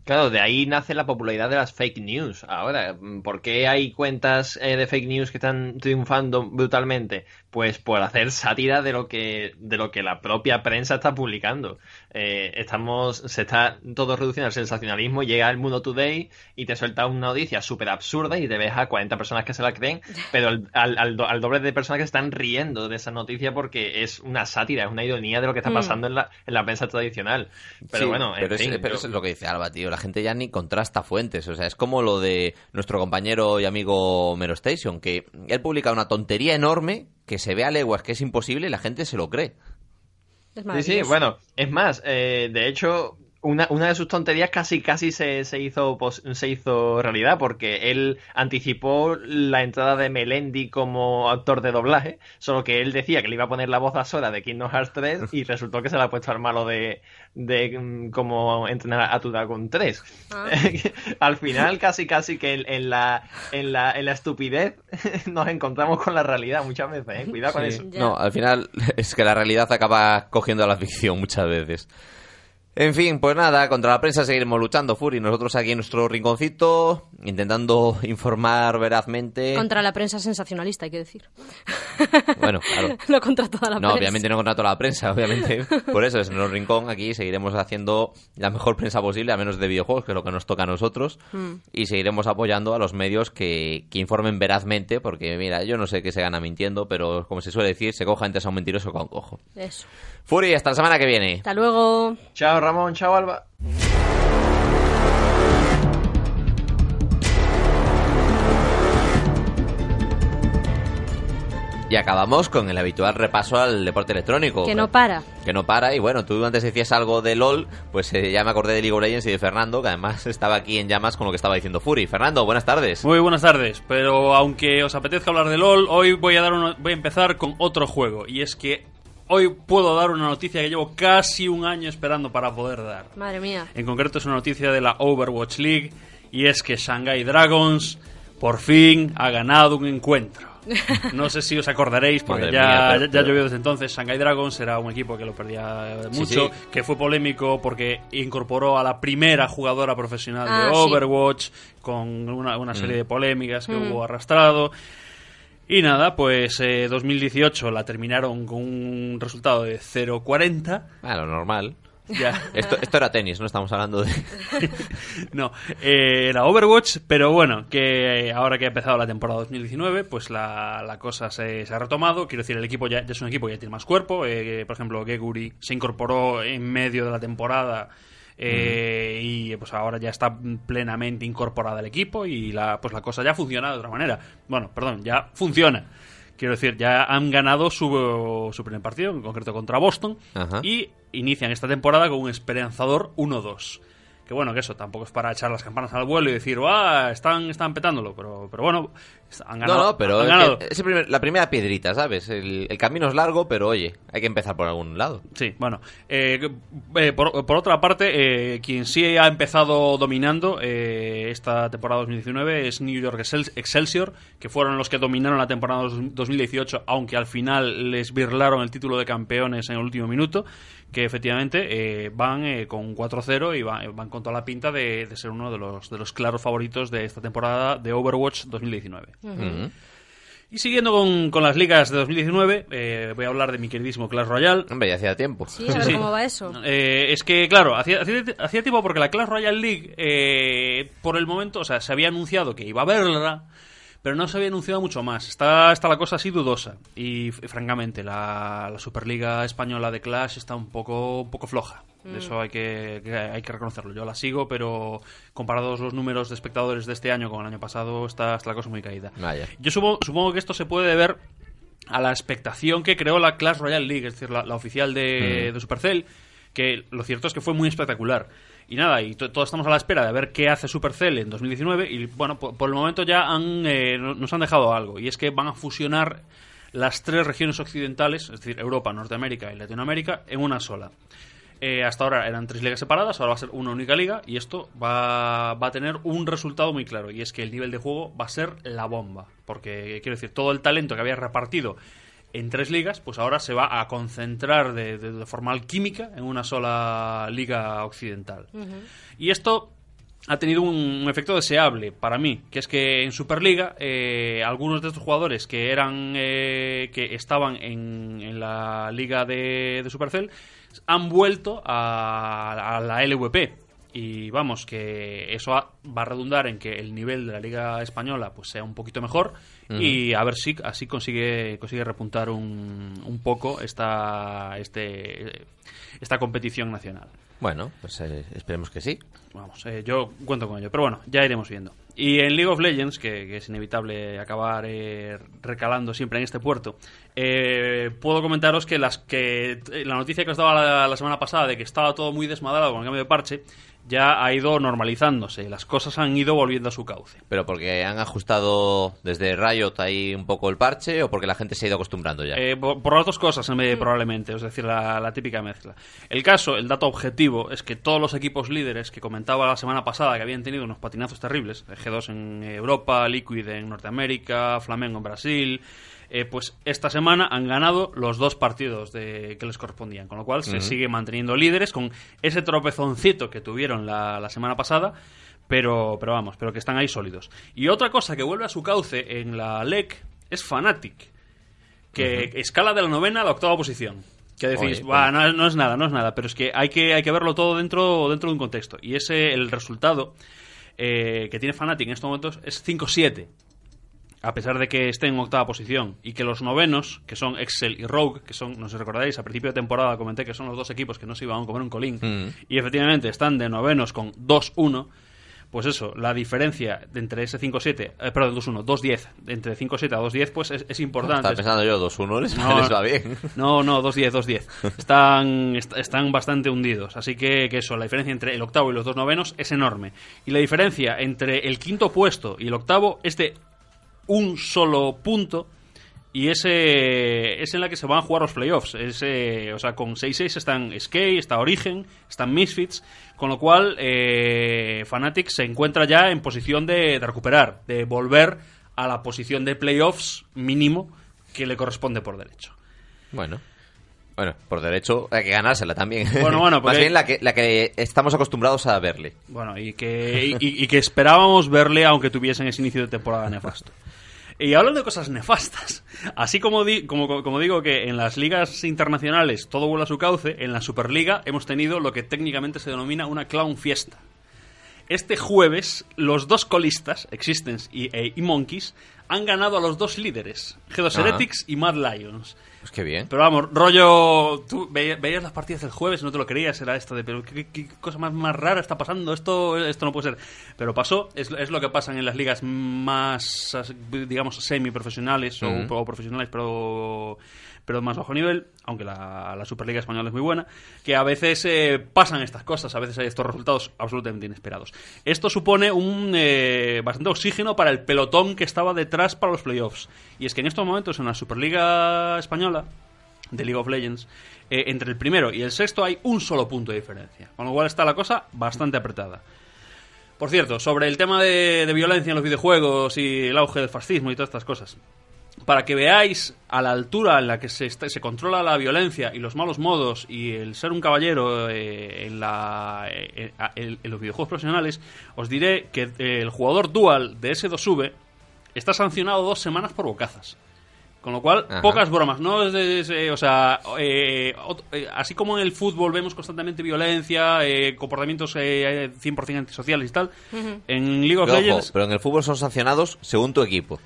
Speaker 10: Claro, de ahí nace la popularidad de las fake news. Ahora, ¿por qué hay cuentas eh, de fake news que están triunfando brutalmente? Pues por hacer sátira de lo que, de lo que la propia prensa está publicando. Eh, estamos, se está todo reduciendo al sensacionalismo, llega el Mundo Today y te suelta una noticia súper absurda y te ves a 40 personas que se la creen, pero al, al, al do- al doble de personas que están riendo de esa noticia porque es una sátira, es una ironía de lo que está
Speaker 4: Mm.
Speaker 10: pasando en, la, en la prensa tradicional. Pero
Speaker 4: Sí,
Speaker 10: bueno, en
Speaker 4: pero, es,
Speaker 10: fin,
Speaker 4: pero
Speaker 10: yo-
Speaker 4: eso es lo que dice Alba, tío. La gente ya ni contrasta fuentes. O sea, es como lo de nuestro compañero y amigo Mero Station, que él publica una tontería enorme que se ve a leguas que es imposible y la gente se lo cree.
Speaker 5: Es
Speaker 10: Sí, sí, bueno, es más, eh, de hecho, una, una de sus tonterías casi casi se, se hizo pos- se hizo realidad porque él anticipó la entrada de Melendi como actor de doblaje, solo que él decía que le iba a poner la voz a Sora de Kingdom Hearts 3 y resultó que se la ha puesto al malo de, de mm, como entrenar a tu Dragon 3. al final casi casi que en, en la, en, la, en la estupidez nos encontramos con la realidad muchas veces, ¿eh? cuidado con eso.
Speaker 4: No, al final es que la realidad acaba cogiendo a la ficción muchas veces. En fin, pues nada, contra la prensa seguiremos luchando, Furi. Nosotros aquí en nuestro rinconcito, intentando informar verazmente.
Speaker 5: Contra la prensa sensacionalista, hay que decir.
Speaker 4: Bueno, claro.
Speaker 5: no contra toda la
Speaker 4: No,
Speaker 5: prensa.
Speaker 4: obviamente no contra toda la prensa, obviamente. Por eso es en el rincón aquí seguiremos haciendo la mejor prensa posible, a menos de videojuegos, que es lo que nos toca a nosotros.
Speaker 5: Mm.
Speaker 4: Y seguiremos apoyando a los medios que, que informen verazmente, porque mira, yo no sé qué se gana mintiendo, pero como se suele decir, se coja antes a un mentiroso con cojo.
Speaker 5: Eso.
Speaker 4: Furi, hasta la semana que viene.
Speaker 5: Hasta luego.
Speaker 10: Chao Ramón, chao Alba.
Speaker 4: Y acabamos con el habitual repaso al deporte electrónico.
Speaker 5: Que no para.
Speaker 4: Que no para. Y bueno, tú antes decías algo de LOL, pues eh, ya me acordé de League of Legends y de Fernando, que además estaba aquí en llamas con lo que estaba diciendo Furi. Fernando, buenas tardes.
Speaker 11: Muy buenas tardes, pero aunque os apetezca hablar de LOL, hoy voy a dar una- voy a empezar con otro juego y es que hoy puedo dar una noticia que llevo casi un año esperando para poder dar.
Speaker 5: Madre mía.
Speaker 11: En concreto es una noticia de la Overwatch League y es que Shanghai Dragons por fin ha ganado un encuentro. No sé si os acordaréis, porque
Speaker 4: Madre
Speaker 11: ya,
Speaker 4: mía, pero-
Speaker 11: ya- llovió desde entonces. Shanghai Dragons era un equipo que lo perdía
Speaker 4: Sí,
Speaker 11: mucho,
Speaker 4: sí.
Speaker 11: que fue polémico porque incorporó a la primera jugadora profesional
Speaker 5: Ah,
Speaker 11: de
Speaker 5: sí.
Speaker 11: Overwatch con una, una serie
Speaker 4: Mm.
Speaker 11: de polémicas que
Speaker 5: Mm.
Speaker 11: hubo arrastrado. Y nada, pues eh, 2018 la terminaron con un resultado de 0-40.
Speaker 4: Ah, lo normal.
Speaker 11: Ya.
Speaker 4: Esto, esto era tenis, no estamos hablando de...
Speaker 11: No, eh, era Overwatch, pero bueno, que ahora que ha empezado la temporada 2019, pues la, la cosa se, se ha retomado. Quiero decir, el equipo ya, ya es un equipo que ya tiene más cuerpo. eh, por ejemplo, Geguri se incorporó en medio de la temporada. Eh, Y pues ahora ya está plenamente incorporada al equipo y la, pues la cosa ya funciona de otra manera. Bueno, perdón, ya funciona. Quiero decir, ya han ganado su, su primer partido, en concreto contra Boston,
Speaker 4: Ajá.
Speaker 11: y inician esta temporada con un esperanzador 1-2. Que bueno, que eso tampoco es para echar las campanas al vuelo y decir, ¡ah! Están, están petándolo. Pero, pero bueno, han ganado.
Speaker 4: no, no, pero es primer- la primera piedrita, ¿sabes? El, el camino es largo, pero oye, hay que empezar por algún lado.
Speaker 11: Sí, bueno. eh, eh, por, por otra parte, eh, quien sí ha empezado dominando eh, esta temporada 2019 es New York Excel- Excelsior, que fueron los que dominaron la temporada dos- 2018, aunque al final les birlaron el título de campeones en el último minuto, que efectivamente eh, van eh, con 4-0 y van, van con toda la pinta de, de ser uno de los, de los claros favoritos de esta temporada de Overwatch 2019. Y siguiendo con, con las ligas de 2019, eh, voy a hablar de mi queridísimo Clash Royale.
Speaker 4: Hombre, ya hacía tiempo.
Speaker 5: Sí, a ver cómo va eso.
Speaker 11: Eh, es que, claro, hacía, hacía, hacía tiempo porque la Clash Royale League, eh, por el momento, o sea, se había anunciado que iba a haberla, pero no se había anunciado mucho más. Está, está la cosa así dudosa. Y, francamente, la, la Superliga Española de Clash está un poco, un poco floja.
Speaker 5: Mm.
Speaker 11: Eso hay que, que- hay que reconocerlo. Yo la sigo, pero comparados los números de espectadores de este año con el año pasado, está, está la cosa muy caída.
Speaker 4: Vaya.
Speaker 11: Yo supo- supongo que esto se puede deber a la expectación que creó la Clash Royale League, es decir, la, la oficial de,
Speaker 4: Mm.
Speaker 11: de Supercell, que lo cierto es que fue muy espectacular. Y nada, y to- todos estamos a la espera de ver qué hace Supercell en 2019 y bueno, po- por, el momento ya han, eh, no- nos han dejado algo y es que van a fusionar las tres regiones occidentales, es decir, Europa, Norteamérica y Latinoamérica, en una sola. Eh, hasta ahora eran tres ligas separadas, ahora va a ser una única liga y esto va, va a tener un resultado muy claro y es que el nivel de juego va a ser la bomba. Porque, quiero decir, todo el talento que había repartido en tres ligas, pues ahora se va a concentrar de, de- de forma alquímica en una sola liga occidental. Y esto ha tenido un, un efecto deseable para mí, que es que en Superliga eh, algunos de estos jugadores que eran eh, que estaban en, en la liga de, de Supercell han vuelto a, a la LVP y vamos que eso va a redundar en que el nivel de la liga española pues sea un poquito mejor y a ver si así consigue consigue repuntar un, un poco esta este esta competición nacional.
Speaker 4: Bueno, pues eh, esperemos que sí.
Speaker 11: Vamos, eh, yo cuento con ello, pero bueno, ya iremos viendo. Y en League of Legends, que, que es inevitable acabar eh, recalando siempre en este puerto, eh, puedo comentaros que las que eh, la noticia que os daba la, la semana pasada de que estaba todo muy desmadrado con el cambio de parche ya ha ido normalizándose, las cosas han ido volviendo a su cauce.
Speaker 4: Pero porque han ajustado desde Riot ahí un poco el parche o porque la gente se ha ido acostumbrando ya.
Speaker 11: Eh, por, por las dos cosas, eh, probablemente, es decir, la, la típica mezcla. El caso, el dato objetivo, es que todos los equipos líderes que comentaba la semana pasada que habían tenido unos patinazos terribles, eh, G2 en Europa, Liquid en Norteamérica, Flamengo en Brasil, eh, pues esta semana han ganado los dos partidos de, que les correspondían, con lo cual se sigue manteniendo líderes con ese tropezoncito que tuvieron la, la semana pasada. Pero, pero vamos, pero que están ahí sólidos. Y otra cosa que vuelve a su cauce en la LEC es Fnatic que escala de la novena a la octava posición. Que decís,
Speaker 4: Oye,
Speaker 11: "Buah, no, es- no es nada, no es nada, pero es que hay que, hay que verlo todo dentro, dentro de un contexto. Y ese, el resultado eh, que tiene Fnatic en estos momentos es 5-7. A pesar de que esté en octava posición y que los novenos, que son Excel y Rogue, que son, no sé si recordáis, a principio de temporada comenté que son los dos equipos que no se iban a comer un colín,
Speaker 4: Mm.
Speaker 11: y efectivamente están de novenos con 2-1, pues eso, la diferencia entre ese 5-7, eh, perdón, 2-1, 2-10, de entre 5-7 a 2-10, pues es, es importante.
Speaker 4: Estaba pensando yo, 2-1 les,
Speaker 11: No,
Speaker 4: les va bien.
Speaker 11: No, no, 2-10, 2-10. Están, est- están bastante hundidos. Así que, que eso, la diferencia entre el octavo y los dos novenos es enorme. Y la diferencia entre el quinto puesto y el octavo es de un solo punto. Y ese es en la que se van a jugar los playoffs. Ese, o sea, con 6-6 están Skate, está Origen, están Misfits. Con lo cual, eh, Fnatic se encuentra ya en posición de, de recuperar, de volver a la posición de playoffs mínimo que le corresponde por derecho.
Speaker 4: Bueno. Bueno, por derecho hay que ganársela también.
Speaker 11: Bueno, bueno,
Speaker 4: Más bien la que, la que estamos acostumbrados a verle.
Speaker 11: Bueno, y que, y, y que esperábamos verle aunque tuviesen ese inicio de temporada nefasto. Y hablando de cosas nefastas, así como, como, digo que en las ligas internacionales todo vuela a su cauce, en la Superliga hemos tenido lo que técnicamente se denomina una clown fiesta. Este jueves, los dos colistas, Existence y, e- y Monkeys, han ganado a los dos líderes, G2
Speaker 4: Ah.
Speaker 11: Heretics y Mad Lions.
Speaker 4: Pues qué bien.
Speaker 11: Pero vamos, rollo. Tú veías, veías las partidas del jueves y no te lo creías, era esto de. Pero qué, cosa más, más rara está pasando, esto, esto no puede ser. Pero pasó, es, es lo que pasa en las ligas más, digamos, semi-profesionales o-
Speaker 4: Ujú.
Speaker 11: o, profesionales, pero, pero más bajo nivel, aunque la, la Superliga Española es muy buena, que a veces eh, pasan estas cosas, a veces hay estos resultados absolutamente inesperados. Esto supone un eh, bastante oxígeno para el pelotón que estaba detrás para los playoffs. Y es que en estos momentos en la Superliga Española, de League of Legends, eh, entre el primero y el sexto hay un solo punto de diferencia. Con lo cual está la cosa bastante apretada. Por cierto, sobre el tema de, de violencia en los videojuegos y el auge del fascismo y todas estas cosas. Para que veáis a la altura en la que se, está- se controla la violencia y los malos modos y el ser un caballero eh, en, la, eh, en- en los videojuegos profesionales, os diré que eh, el jugador dual de S2V está sancionado dos semanas por bocazas. Con lo cual,
Speaker 4: Ajá.
Speaker 11: pocas bromas, ¿no? Es de- es, eh, o sea, eh, eh, así como en el fútbol vemos constantemente violencia, eh, comportamientos eh, 100% antisociales y tal, en League of
Speaker 4: Pero, ojo,
Speaker 11: Legends...
Speaker 4: pero en el fútbol son sancionados según tu equipo.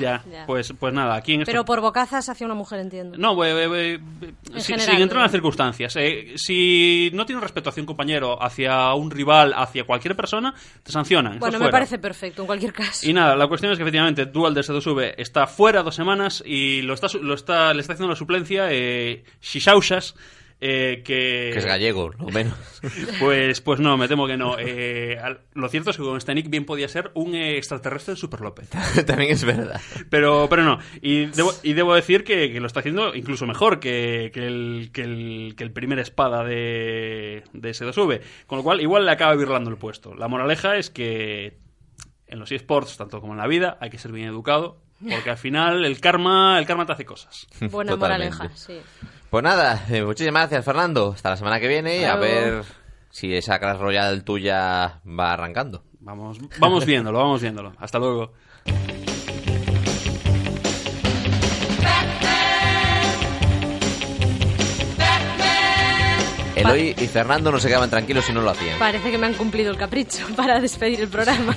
Speaker 11: Ya,
Speaker 5: Ya.
Speaker 11: Pues, pues nada, aquí en esto...
Speaker 5: Pero por bocazas hacia una mujer, entiendo.
Speaker 11: No, we- we- we-
Speaker 5: En
Speaker 11: si-
Speaker 5: general,
Speaker 11: sin entrar en
Speaker 5: ¿no?
Speaker 11: las circunstancias. Eh, si no tienes respeto hacia un compañero, hacia un rival, hacia cualquier persona, te sancionan.
Speaker 5: Bueno, me
Speaker 11: fuera.
Speaker 5: parece perfecto, en cualquier caso.
Speaker 11: Y nada, la cuestión es que efectivamente Dual de S2V está fuera dos semanas y lo está, lo está, le está haciendo la suplencia eh, Shishaushas, eh, que...
Speaker 4: Que es gallego, lo menos.
Speaker 11: Pues, pues no, me temo que no. Eh, lo cierto es que con este nick bien podía ser un extraterrestre de Super López.
Speaker 4: También es verdad.
Speaker 11: Pero, pero no. Y debo, y debo decir que, que lo está haciendo incluso mejor que, que el, que, el, que el primer espada de, de S2V. Con lo cual, igual le acaba virlando el puesto. La moraleja es que en los eSports, tanto como en la vida, hay que ser bien educado. Porque al final el karma, el karma te hace cosas.
Speaker 5: Buena
Speaker 4: Totalmente.
Speaker 5: moraleja, sí.
Speaker 4: Pues nada, eh, muchísimas gracias, Fernando. Hasta la semana que viene y a ver si esa Clash Royale tuya va arrancando.
Speaker 11: Vamos, vamos viéndolo, vamos viéndolo. Hasta luego.
Speaker 4: Eloy y Fernando no se quedaban tranquilos si no lo hacían.
Speaker 5: Parece que me han cumplido el capricho para despedir el programa.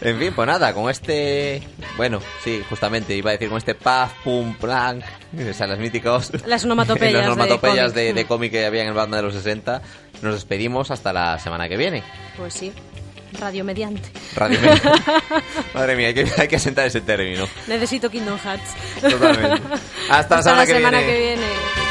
Speaker 4: En fin, pues nada, con este... Bueno, sí, justamente, iba a decir con este paf, pum, plank, o sea, las míticos...
Speaker 5: Las onomatopeyas
Speaker 4: las
Speaker 5: de
Speaker 4: onomatopeyas
Speaker 5: cómic.
Speaker 4: de, de cómic que había en el banda de los 60. Nos despedimos hasta la semana que viene.
Speaker 5: Pues sí, radio mediante.
Speaker 4: Radio Madre mía, hay que, hay que asentar ese término.
Speaker 5: Necesito Kingdom Hearts.
Speaker 4: Totalmente. Hasta la semana que
Speaker 5: semana
Speaker 4: viene.
Speaker 5: que viene.